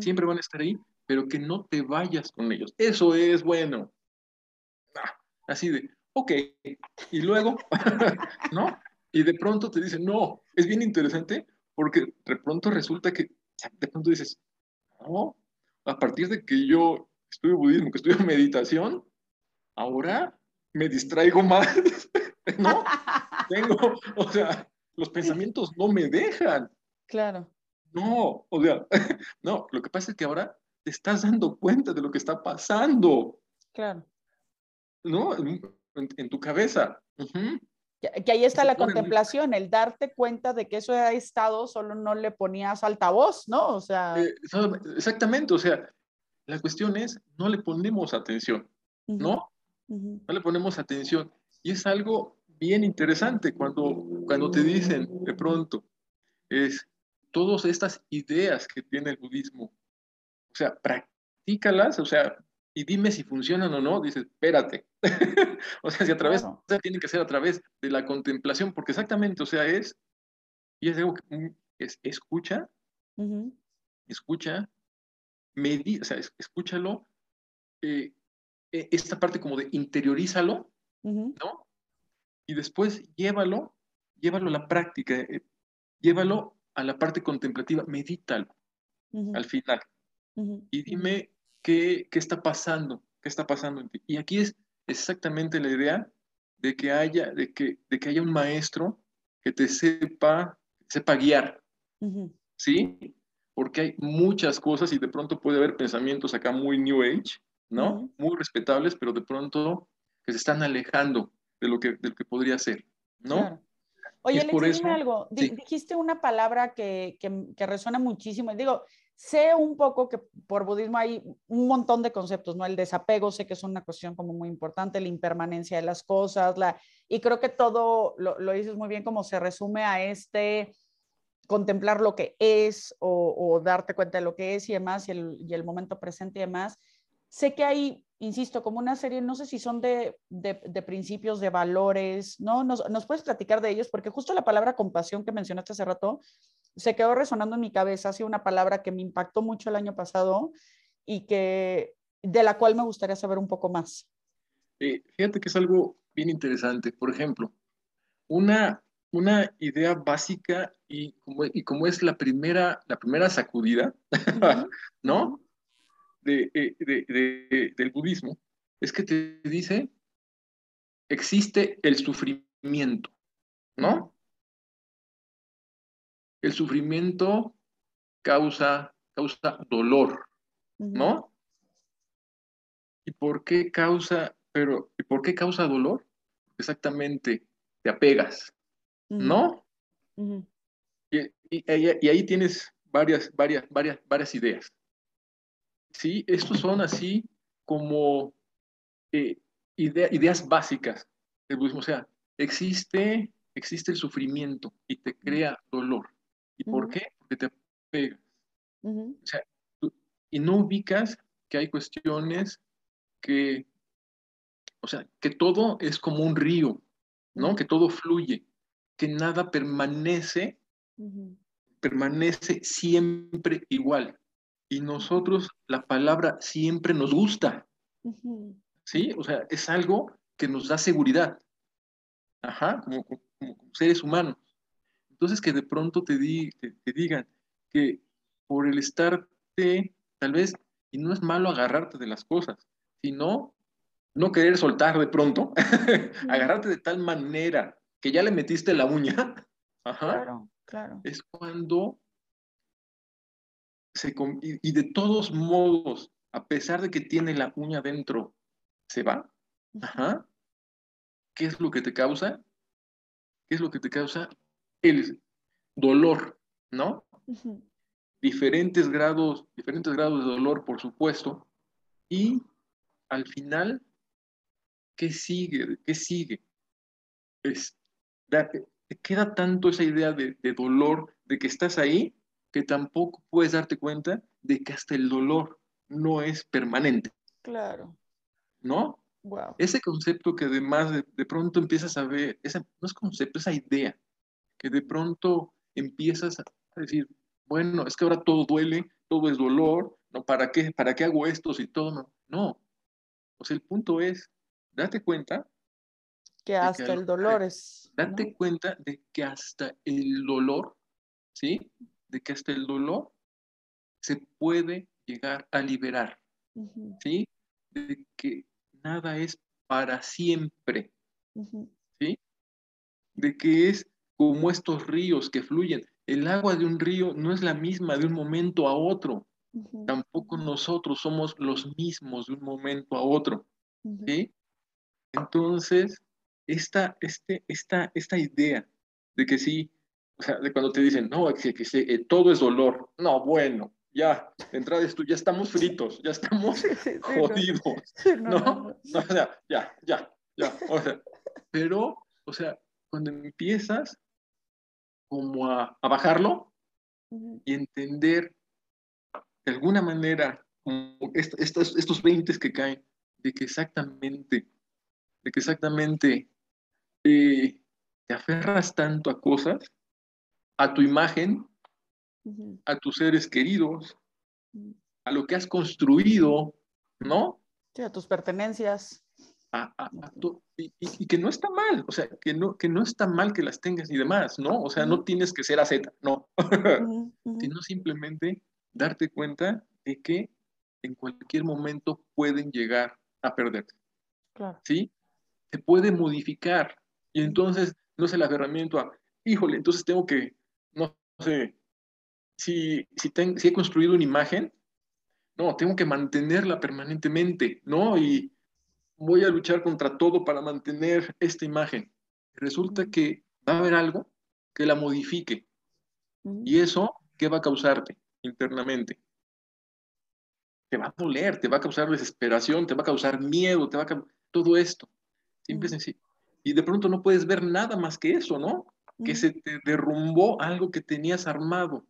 siempre van a estar ahí, pero que no te vayas con ellos. Eso es bueno así de, ok, y luego, <laughs> ¿no? Y de pronto te dicen, no, es bien interesante porque de pronto resulta que, de pronto dices, no, a partir de que yo estudio budismo, que estudio meditación, ahora me distraigo más, <laughs> ¿no? Tengo, o sea, los pensamientos no me dejan. Claro. No, o sea, <laughs> no, lo que pasa es que ahora te estás dando cuenta de lo que está pasando. Claro. ¿No? En, tu cabeza. que, ahí está la contemplación, el darte cuenta de que eso ha estado, solo no le ponías altavoz, ¿no? O sea. Eh, exactamente, o sea, la cuestión es, no le ponemos atención, ¿no? No le ponemos atención. Y es algo bien interesante cuando, cuando te dicen de pronto, es todas estas ideas que tiene el budismo, o sea, practícalas, o sea, y dime si funcionan o no, dices, espérate. <laughs> o sea, si a través, o sea, tiene que ser a través de la contemplación, porque exactamente, o sea, es, y es algo que mm, es, escucha, escucha, medi o sea, escúchalo, eh, e, esta parte como de interiorízalo, ¿no? Y después llévalo, llévalo a la práctica, eh, llévalo a la parte contemplativa, medítalo al final. Y dime ¿qué, está pasando? ¿Qué está pasando en ti? Y aquí es exactamente la idea de que haya, de que, de que haya un maestro que te sepa, sepa guiar, ¿sí? Porque hay muchas cosas y de pronto puede haber pensamientos acá muy New Age, ¿no? Muy respetables, pero de pronto que se están alejando de lo que, de lo que podría ser, ¿no? Oye, le dime algo. Dijiste una palabra que, que, que, resuena muchísimo. Y digo, sé un poco que por budismo hay un montón de conceptos, ¿no? El desapego, sé que es una cuestión como muy importante, la impermanencia de las cosas, la, y creo que todo lo, lo dices muy bien como se resume a este contemplar lo que es o, darte cuenta de lo que es y demás, y el, y el momento presente y demás. Sé que hay, insisto, como una serie, no sé si son de, de, de principios, de valores, ¿no? Nos, ¿Nos puedes platicar de ellos? Porque justo la palabra compasión que mencionaste hace rato, se quedó resonando en mi cabeza, ha sido una palabra que me impactó mucho el año pasado y que de la cual me gustaría saber un poco más. Eh, fíjate que es algo bien interesante. Por ejemplo, una, una idea básica y como, y como es la primera, la primera sacudida, <laughs> ¿no? De, eh, de, de, del budismo, es que te dice, existe el sufrimiento, ¿no? El sufrimiento causa, causa dolor, ¿no? ¿Y por qué causa, pero, ¿y por qué causa dolor? Exactamente, te apegas, ¿no? y, ahí tienes varias, varias, varias, varias ideas. Sí, estos son así como eh, ideas básicas del budismo. O sea, existe, existe el sufrimiento y te crea dolor. ¿Y por qué? Porque te pegas. o sea, y no ubicas que hay cuestiones que, o sea, que todo es como un río, ¿no? Que todo fluye, que nada permanece, permanece siempre igual. Y nosotros la palabra siempre nos gusta, ¿sí? O sea, es algo que nos da seguridad. ajá, como, seres humanos. Entonces que de pronto te, di, te, digan que por el estarte, tal vez, y no es malo agarrarte de las cosas, sino no querer soltar de pronto, <laughs> agarrarte de tal manera que ya le metiste la uña, <laughs> ajá, claro, claro. es cuando se, y, de todos modos, a pesar de que tiene la uña dentro, se va, ajá, ¿qué es lo que te causa? ¿Qué es lo que te causa? El dolor, ¿no? Diferentes grados, diferentes grados de dolor, por supuesto, y al final ¿qué sigue? ¿Qué sigue? Es, te queda tanto esa idea de, dolor, de que estás ahí, que tampoco puedes darte cuenta de que hasta el dolor no es permanente. Claro. ¿No? Wow. Ese concepto que además de, pronto empiezas a ver, ese, no es concepto, esa idea, que de pronto empiezas a decir, bueno, es que ahora todo duele, todo es dolor, ¿no? ¿Para qué, para qué hago esto si todo no? No. O sea, el punto es, date cuenta. Que hasta el dolor es. Date cuenta de que hasta el dolor, ¿sí? De que hasta el dolor se puede llegar a liberar, ¿sí? De que nada es para siempre, ¿sí? De que es como estos ríos que fluyen. El agua de un río no es la misma de un momento a otro. Tampoco nosotros somos los mismos de un momento a otro. ¿sí? Entonces, esta, este, esta, esta idea de que sí, o sea, de cuando te dicen, no, que, que eh, todo es dolor, no, bueno, ya, de entrada esto, ya estamos fritos, ya estamos jodidos, no, no, o sea, ya, ya, ya, o sea, pero, o sea, cuando empiezas como a, a bajarlo y entender de alguna manera estos, estos 20 que caen, de que exactamente de que exactamente eh, te aferras tanto a cosas, a tu imagen, a tus seres queridos, a lo que has construido, ¿no? Sí, a tus pertenencias. Y, que no está mal, o sea, que no, que no está mal que las tengas y demás, ¿no? O sea, no tienes que ser Z, no. <laughs> Sino simplemente darte cuenta de que en cualquier momento pueden llegar a perderte. Claro. ¿Sí? se puede modificar. Y entonces no es el aferramiento a, híjole, entonces tengo que, no sé, si, si, si he construido una imagen, no, tengo que mantenerla permanentemente, ¿no? Y voy a luchar contra todo para mantener esta imagen. Resulta que va a haber algo que la modifique. ¿Y eso qué va a causarte internamente? Te va a doler, te va a causar desesperación, te va a causar miedo, te va a todo esto. Simple sencillo. Y de pronto no puedes ver nada más que eso, ¿no? Que se te derrumbó algo que tenías armado.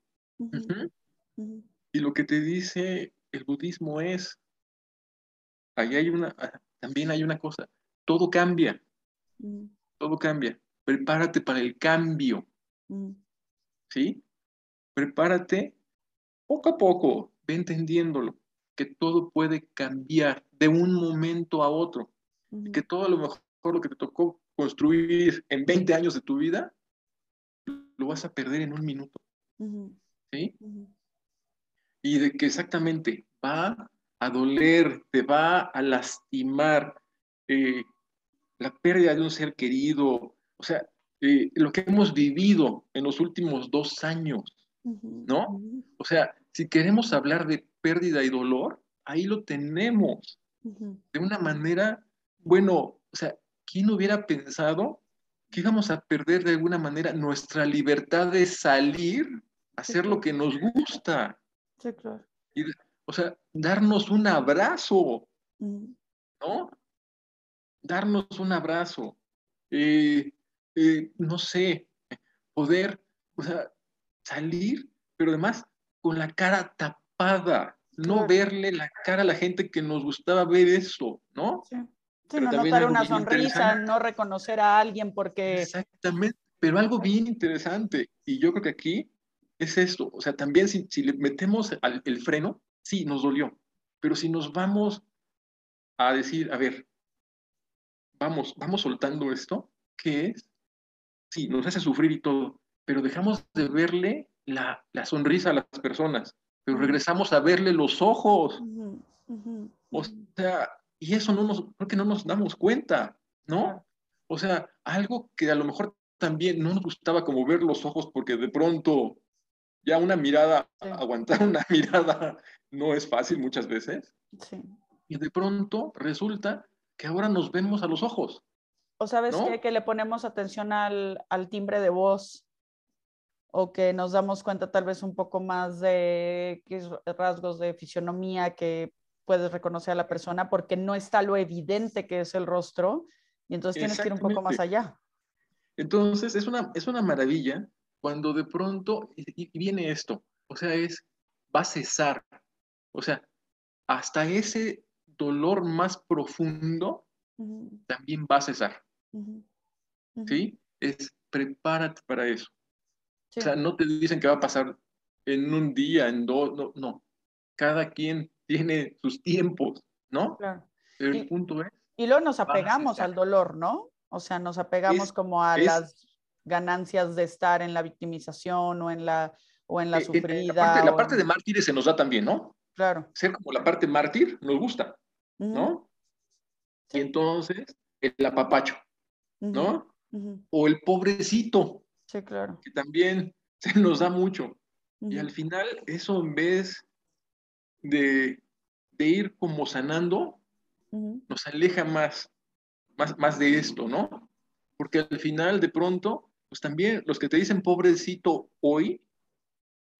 Y lo que te dice el budismo es, ahí hay una, ah, también hay una cosa, todo cambia, todo cambia. Prepárate para el cambio, ¿sí? Prepárate poco a poco, ve entendiéndolo, que todo puede cambiar de un momento a otro, que todo a lo mejor lo que te tocó construir en 20 años de tu vida, lo vas a perder en un minuto. ¿Sí? Y de que exactamente va a doler, te va a lastimar eh, la pérdida de un ser querido, o sea, eh, lo que hemos vivido en los últimos dos años, ¿no? O sea, si queremos hablar de pérdida y dolor, ahí lo tenemos de una manera, bueno, o sea, ¿quién hubiera pensado que íbamos a perder de alguna manera nuestra libertad de salir a hacer lo que nos gusta? Sí, claro. O sea, darnos un abrazo, ¿no? Darnos un abrazo. Eh, eh, no sé, poder, o sea, salir, pero además con la cara tapada, no verle la cara a la gente que nos gustaba ver eso, ¿no? Sí no notar una sonrisa, no reconocer a alguien porque... Exactamente, pero algo bien interesante, y yo creo que aquí es esto, o sea, también si, le metemos el freno, sí, nos dolió, pero si nos vamos a decir, a ver, vamos, vamos soltando esto, qué es? Sí, nos hace sufrir y todo, pero dejamos de verle la, la sonrisa a las personas, pero regresamos a verle los ojos. O sea, y eso no nos, creo que no nos damos cuenta, ¿no? O sea, algo que a lo mejor también no nos gustaba como ver los ojos porque de pronto ya una mirada, aguantar una <laughs> mirada no es fácil muchas veces. Sí. Y de pronto resulta que ahora nos vemos a los ojos. O sabes que le ponemos atención al, al, timbre de voz o que nos damos cuenta tal vez un poco más de rasgos de fisionomía que puedes reconocer a la persona porque no está lo evidente que es el rostro y entonces tienes que ir un poco más allá. Entonces es una, es una maravilla cuando de pronto viene esto, o sea, es, va a cesar, o sea, hasta ese dolor más profundo también va a cesar. ¿Sí? Es prepárate para eso. O sea, no te dicen que va a pasar en un día, en dos, no, no. Cada quien tiene sus tiempos, ¿no? Claro. Pero el punto es... Y luego nos apegamos al dolor, ¿no? O sea, nos apegamos como a las ganancias de estar en la victimización o en la, o en la sufrida. La parte, de mártires se nos da también, ¿no? Claro. Ser como la parte mártir nos gusta, ¿no? Y entonces, el apapacho, ¿no? O el pobrecito. Sí, claro. Que también <laughs> se nos da mucho. Y al final, eso en vez de, de ir como sanando, nos aleja más, más, más de esto, ¿no? Porque al final, de pronto, pues también los que te dicen pobrecito hoy,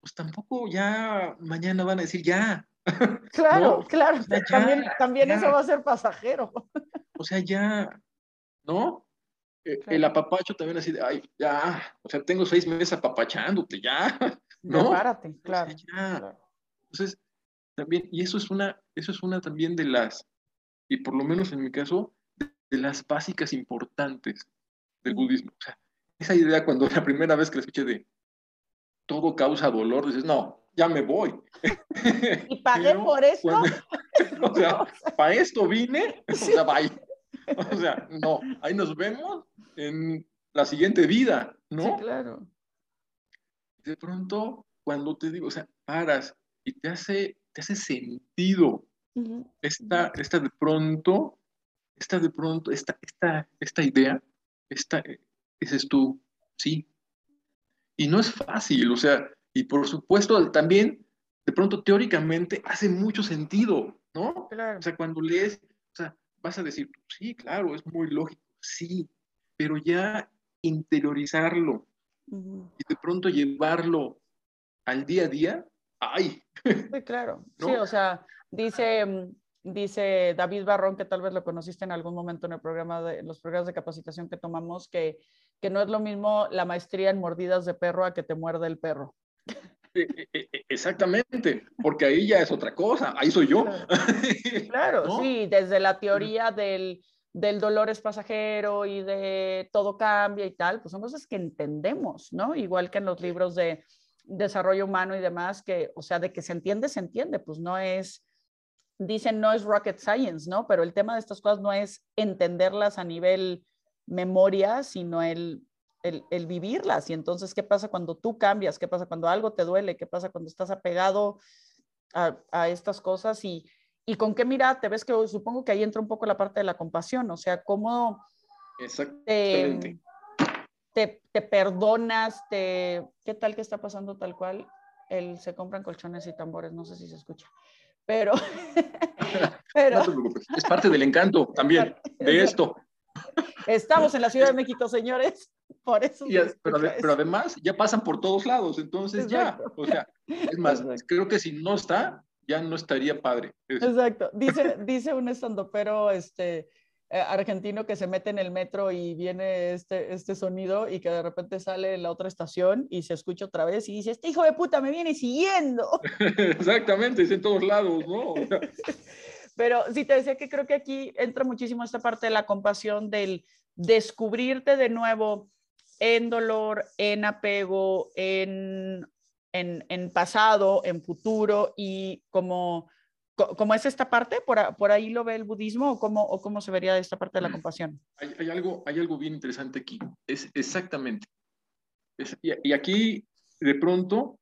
pues tampoco ya mañana van a decir ya. <laughs> Claro, claro, también, también eso va a ser pasajero. O sea, ya, ¿no? E, el apapacho también así de, ay, ya, o sea, tengo seis meses apapachándote, ya, <laughs> ¿no? Párate, claro, Entonces, también, y eso es una, eso es una también de las, y por lo menos en mi caso, de las básicas importantes del budismo. O sea, esa idea cuando la primera vez que la escuché de todo causa dolor, dices, no, ya me voy. ¿Y pagué por esto? <laughs> o sea, <laughs> para esto vine, o sea, bye. O sea, no, ahí nos vemos en la siguiente vida, ¿no? Sí, claro. De pronto, cuando te digo, o sea, paras y te hace, te hace sentido esta, esta de pronto, esta de pronto, esta, esta, esta idea, esta, dices tú, sí. Y no es fácil, o sea, y por supuesto también, de pronto teóricamente hace mucho sentido, ¿no? O sea, cuando lees, o sea, vas a decir, sí, claro, es muy lógico, sí, pero ya interiorizarlo y de pronto llevarlo al día a día, ¡ay! Sí, claro. <laughs> Sí, o sea, dice, mm, dice David Barrón, que tal vez lo conociste en algún momento en el programa de los programas de capacitación que tomamos, que, que no es lo mismo la maestría en mordidas de perro a que te muerde el perro. E, e, e, exactamente, porque ahí ya es otra cosa, ahí soy yo. Claro, sí, desde la teoría del, del dolor es pasajero y de todo cambia y tal, pues son cosas que entendemos, ¿no? Igual que en los libros de desarrollo humano y demás, que, o sea, de que se entiende, se entiende, pues no es, dicen no es rocket science, ¿no? Pero el tema de estas cosas no es entenderlas a nivel memoria, sino el el, vivirlas. Y entonces, ¿qué pasa cuando tú cambias? ¿Qué pasa cuando algo te duele? ¿Qué pasa cuando estás apegado a, estas cosas? Y, y, con qué mirada te ves que supongo que ahí entra un poco la parte de la compasión, o sea, cómo te, te, perdonas, te, ¿qué tal que está pasando tal cual? El, se compran colchones y tambores, no sé si se escucha, pero... <laughs> pero... No te preocupes, es parte del encanto también <laughs> de esto. Estamos en la Ciudad de México, señores. Por eso. pero, además ya pasan por todos lados, entonces ya, o sea, es más, creo que si no está, ya no estaría padre. Exacto. Dice, dice un estandopero este, eh, argentino que se mete en el metro y viene este, este sonido y que de repente sale en la otra estación y se escucha otra vez y dice, este hijo de puta me viene siguiendo. <laughs> Exactamente, es en todos lados, ¿no? <laughs> Pero sí te decía que creo que aquí entra muchísimo esta parte de la compasión, del descubrirte de nuevo en dolor, en apego, en, en, en pasado, en futuro y como ¿Cómo es esta parte? ¿Por, ahí lo ve el budismo o cómo, o cómo se vería esta parte de la mm. compasión? Hay, algo, hay algo bien interesante aquí. Es exactamente. y, aquí, de pronto,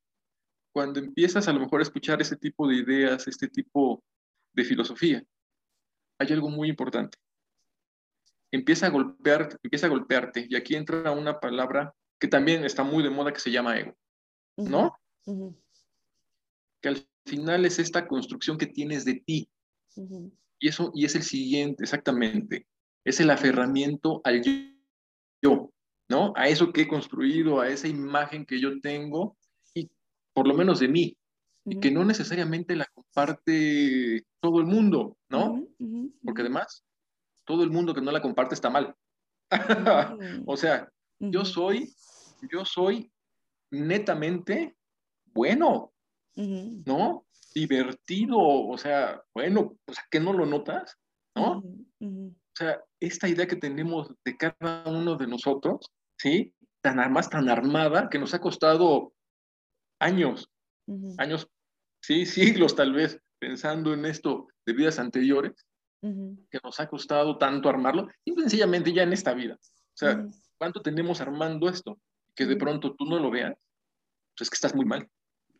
cuando empiezas a lo mejor a escuchar ese tipo de ideas, este tipo de filosofía, hay algo muy importante. Empieza a golpear, empieza a golpearte, y aquí entra una palabra que también está muy de moda que se llama ego, ¿no? Que al final es esta construcción que tienes de ti. Y eso, y es el siguiente, exactamente. Es el aferramiento al yo, ¿no? A eso que he construido, a esa imagen que yo tengo, y por lo menos de mí, y que no necesariamente la comparte todo el mundo, ¿no? Porque además, todo el mundo que no la comparte está mal. <laughs> o sea, yo soy, yo soy netamente bueno, ¿no? Divertido, o sea, bueno, o sea, que no lo notas, ¿no? O sea, esta idea que tenemos de cada uno de nosotros, ¿sí? Tan más tan armada que nos ha costado años, años, sí, siglos tal vez, pensando en esto de vidas anteriores, que nos ha costado tanto armarlo, y sencillamente ya en esta vida. O sea, ¿cuánto tenemos armando esto? Que de pronto tú no lo veas, pues es que estás muy mal.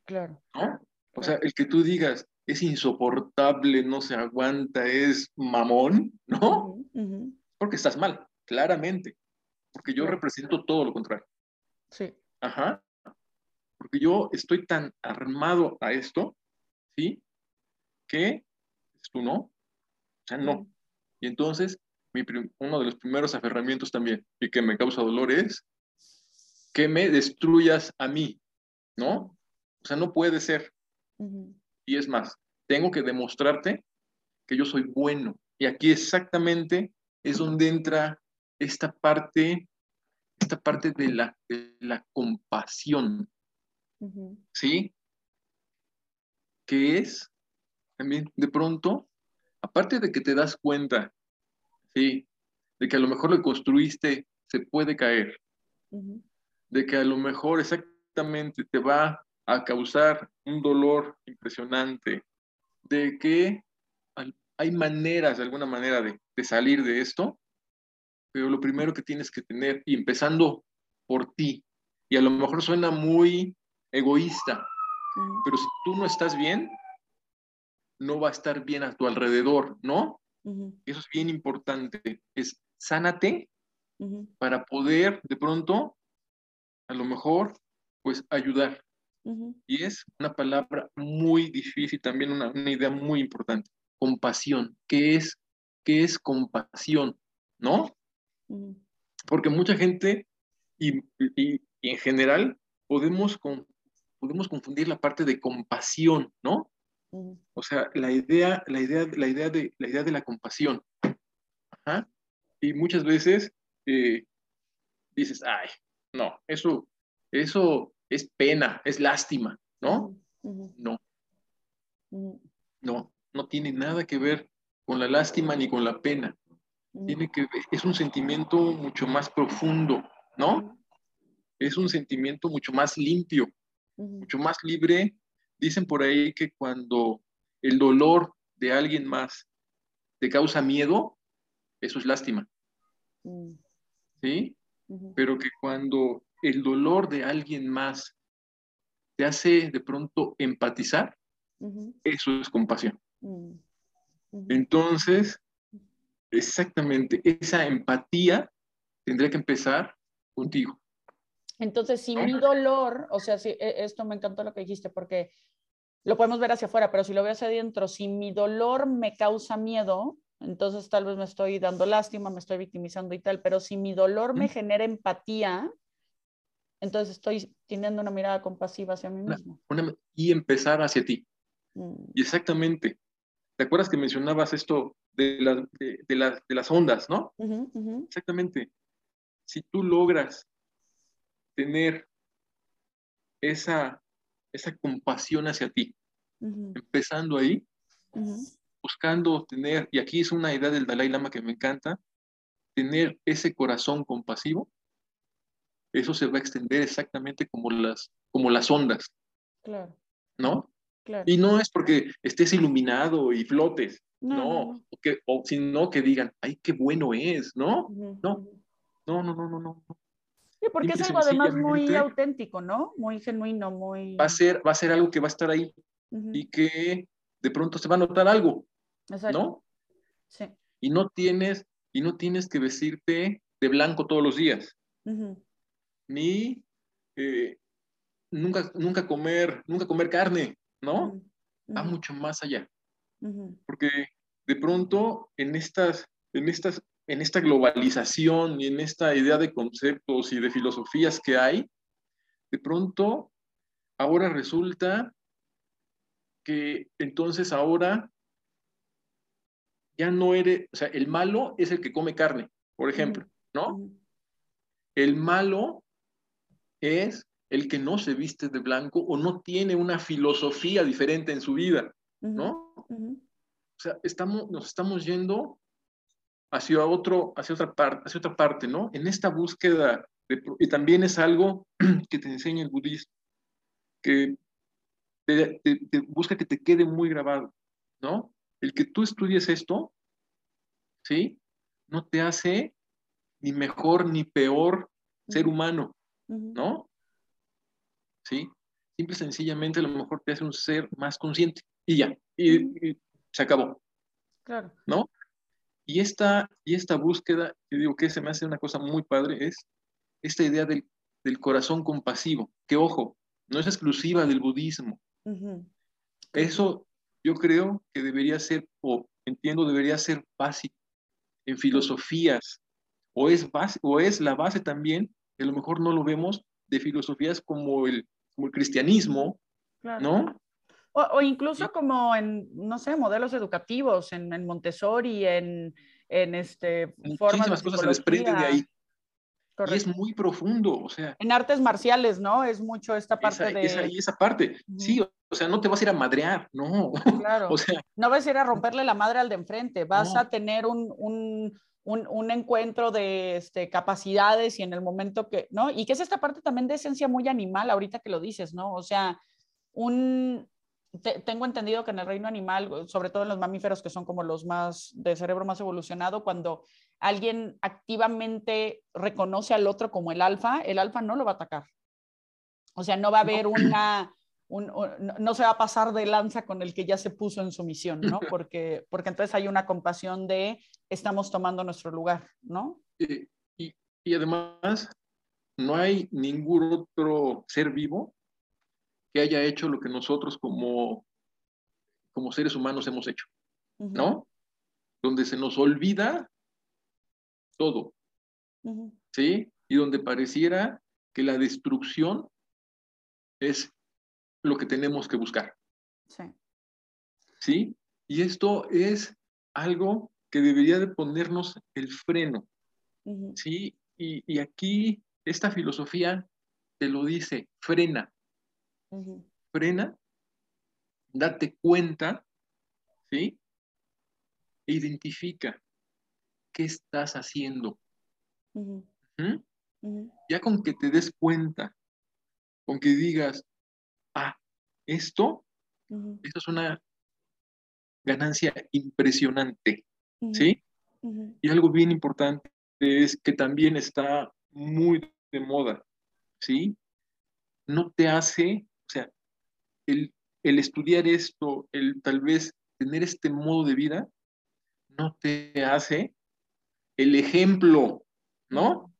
Claro. ¿No? O sea, el que tú digas, es insoportable, no se aguanta, es mamón, ¿no? Porque estás mal, claramente. Porque yo represento todo lo contrario. Sí. Ajá. Porque yo estoy tan armado a esto, ¿sí? Que tú no. O sea, no. Y entonces, uno de los primeros aferramientos también, y que me causa dolor es que me destruyas a mí, ¿no? O sea, no puede ser. Y es más, tengo que demostrarte que yo soy bueno. Y aquí exactamente es donde entra esta parte, esta parte de la, la compasión. ¿Sí? Que es también de pronto, aparte de que te das cuenta, ¿sí? De que a lo mejor lo construiste se puede caer. De que a lo mejor exactamente te va a causar un dolor impresionante, de que hay maneras, de alguna manera, de, salir de esto, pero lo primero que tienes que tener, y empezando por ti, y a lo mejor suena muy egoísta, pero si tú no estás bien, no va a estar bien a tu alrededor, ¿no? Eso es bien importante, es sánate para poder de pronto, a lo mejor, pues ayudar. Y es una palabra muy difícil, también una, idea muy importante. Compasión. ¿Qué es, qué es compasión? ¿No? Porque mucha gente y, en general podemos, podemos confundir la parte de compasión, ¿no? O sea, la idea, la idea, la idea, de, la idea de la compasión. Y muchas veces eh, dices, ay, no, eso, eso es pena, es lástima, ¿no? No. No, no tiene nada que ver con la lástima ni con la pena. Tiene que es un sentimiento mucho más profundo, ¿no? Es un sentimiento mucho más limpio, mucho más libre. Dicen por ahí que cuando el dolor de alguien más te causa miedo, eso es lástima. ¿Sí? Pero que cuando el dolor de alguien más te hace de pronto empatizar, eso es compasión. Mm. Entonces, exactamente, esa empatía tendría que empezar contigo. Entonces, si mi dolor, o sea, si, e, esto me encantó lo que dijiste, porque lo podemos ver hacia afuera, pero si lo veo hacia adentro, si mi dolor me causa miedo, entonces tal vez me estoy dando lástima, me estoy victimizando y tal, pero si mi dolor me genera empatía, entonces estoy teniendo una mirada compasiva hacia mí mismo. y empezar hacia ti. Mm. Y exactamente. ¿Te acuerdas que mencionabas esto de, de, las ondas, no? Exactamente. Si tú logras tener esa, esa compasión hacia ti, empezando ahí, buscando tener, y aquí es una idea del Dalai Lama que me encanta, tener ese corazón compasivo, eso se va a extender exactamente como las, como las ondas. Claro. ¿No? Y no es porque estés iluminado y flotes, no, O, sino que digan, ay, qué bueno es, ¿no? No, no, no, no, no, no. Sí, porque es algo además muy auténtico, ¿no? Muy genuino, muy... Va a ser, va a ser algo que va a estar ahí y que de pronto se va a notar algo, ¿no? Sí. Y no tienes, y no tienes que vestirte de blanco todos los días. Ni eh, nunca, nunca comer, nunca comer carne, ¿no? Va mucho más allá. Porque de pronto en estas, en estas, en esta globalización y en esta idea de conceptos y de filosofías que hay, de pronto ahora resulta que entonces ahora ya no eres, o sea, el malo es el que come carne, por ejemplo, ¿no? El malo es el que no se viste de blanco o no tiene una filosofía diferente en su vida, ¿no? O sea, estamos, nos estamos yendo hacia, otro, hacia, otra parte, hacia otra parte, ¿no? En esta búsqueda, y también es algo <clears throat> que te enseña el budismo, que te, busca que te quede muy grabado, ¿no? El que tú estudies esto, ¿sí? No te hace ni mejor ni peor ser humano, ¿no? ¿Sí? Simple y sencillamente a lo mejor te hace un ser más consciente y ya. y, se acabó. Claro. ¿No? Y esta, y esta búsqueda, yo digo que se me hace una cosa muy padre, es esta idea del, del corazón compasivo, que ojo, no es exclusiva del budismo. Eso yo creo que debería ser, o entiendo, debería ser básico en filosofías, o es, base, o es la base también, que a lo mejor no lo vemos, de filosofías como el, como el cristianismo, ¿no? O, incluso como en, no sé, modelos educativos, en, en Montessori, en, en este, formas cosas se desprenden de ahí. Y es muy profundo, o sea. En artes marciales, ¿no? Es mucho esta parte de... Esa, y esa parte, sí, o sea, no te vas a ir a madrear, no. Claro. <laughs> o sea, no vas a ir a romperle la madre al de enfrente, vas a tener un, un, un, un, encuentro de este, capacidades y en el momento que, ¿no? Y que es esta parte también de esencia muy animal, ahorita que lo dices, ¿no? O sea, un, tengo entendido que en el reino animal, sobre todo en los mamíferos que son como los más de cerebro más evolucionado, cuando alguien activamente reconoce al otro como el alfa, el alfa no lo va a atacar. O sea, no va a haber una, no se va a pasar de lanza con el que ya se puso en su misión, ¿no? <laughs> Porque, porque entonces hay una compasión de estamos tomando nuestro lugar, ¿no? y, y además, no hay ningún otro ser vivo que haya hecho lo que nosotros como, como seres humanos hemos hecho, ¿no? Donde se nos olvida todo, ¿sí? Y donde pareciera que la destrucción es lo que tenemos que buscar. Sí. ¿Sí? Y esto es algo que debería de ponernos el freno, ¿sí? Y, y, aquí esta filosofía te lo dice, frena, frena, date cuenta, ¿sí? E identifica qué estás haciendo. Ya con que te des cuenta, con que digas, ah, esto, esto es una ganancia impresionante, ¿sí? Y algo bien importante es que también está muy de moda, ¿sí? No te hace o sea, el, estudiar esto, el tal vez tener este modo de vida, no te hace el ejemplo, ¿no?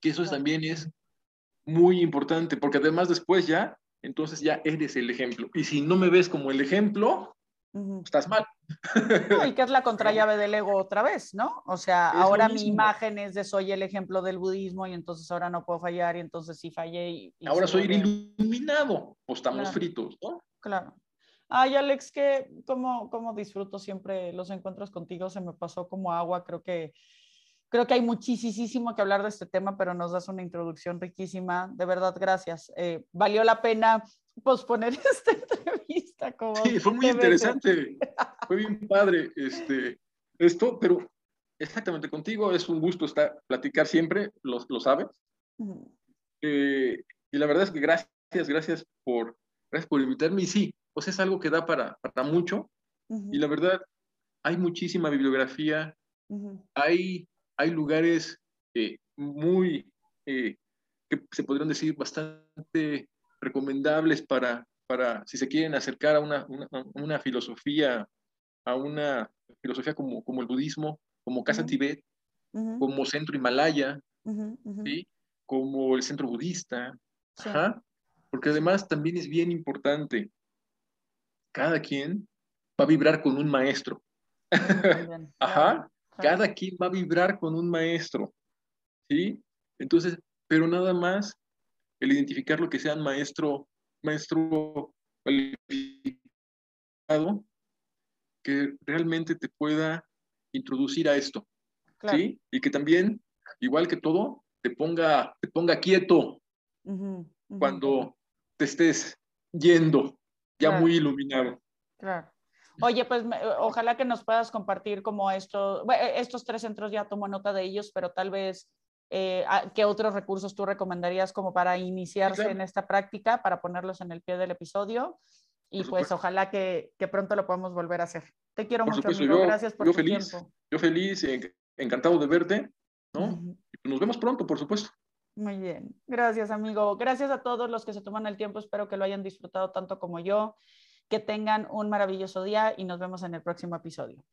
Que eso también es muy importante, porque además después ya, entonces ya eres el ejemplo. Y si no me ves como el ejemplo, estás mal. Y que es la <laughs> contrallave del ego otra vez, ¿no? O sea, ahora mi imagen es de soy el ejemplo del budismo y entonces ahora no puedo fallar y entonces sí fallé. Y, ahora soy iluminado o estamos fritos, ¿no? Claro. Ay, Alex, que como, como disfruto siempre los encuentros contigo, se me pasó como agua, creo que creo que hay muchísimo que hablar de este tema, pero nos das una introducción riquísima. De verdad, gracias. Eh, valió la pena posponer <laughs> esta entrevista. Como sí, fue muy interesante. <laughs> fue bien padre este, esto, pero exactamente contigo es un gusto estar, platicar siempre, lo, lo sabes. Eh, y la verdad es que gracias, gracias por, gracias por invitarme. Y sí, pues es algo que da para, para mucho. Y la verdad, hay muchísima bibliografía, hay, hay lugares eh, muy, eh, que se podrían decir, bastante recomendables para, para si se quieren acercar a una, una, filosofía, a una filosofía como, como el budismo, como Casa Tibet, como Centro Himalaya, ¿sí? como el Centro Budista, porque además también es bien importante, cada quien va a vibrar con un maestro. <laughs> Ajá, cada quien va a vibrar con un maestro, ¿sí? Entonces, pero nada más el identificar lo que sea un maestro, maestro cualificado, que realmente te pueda introducir a esto, ¿sí? Y que también, igual que todo, te ponga, te ponga quieto cuando te estés yendo, ya muy iluminado. Claro. Oye, pues ojalá que nos puedas compartir como esto, bueno, e, estos tres centros ya tomo nota de ellos, pero tal vez eh, qué otros recursos tú recomendarías como para iniciarse en esta práctica, para ponerlos en el pie del episodio. Y pues ojalá que, que, pronto lo podamos volver a hacer. Te quiero mucho, amigo. Gracias por yo tu feliz, tiempo. Yo feliz, encantado de verte, ¿no? Nos vemos pronto, por supuesto. Muy bien. Gracias, amigo. Gracias a todos los que se toman el tiempo. Espero que lo hayan disfrutado tanto como yo. Que tengan un maravilloso día y nos vemos en el próximo episodio.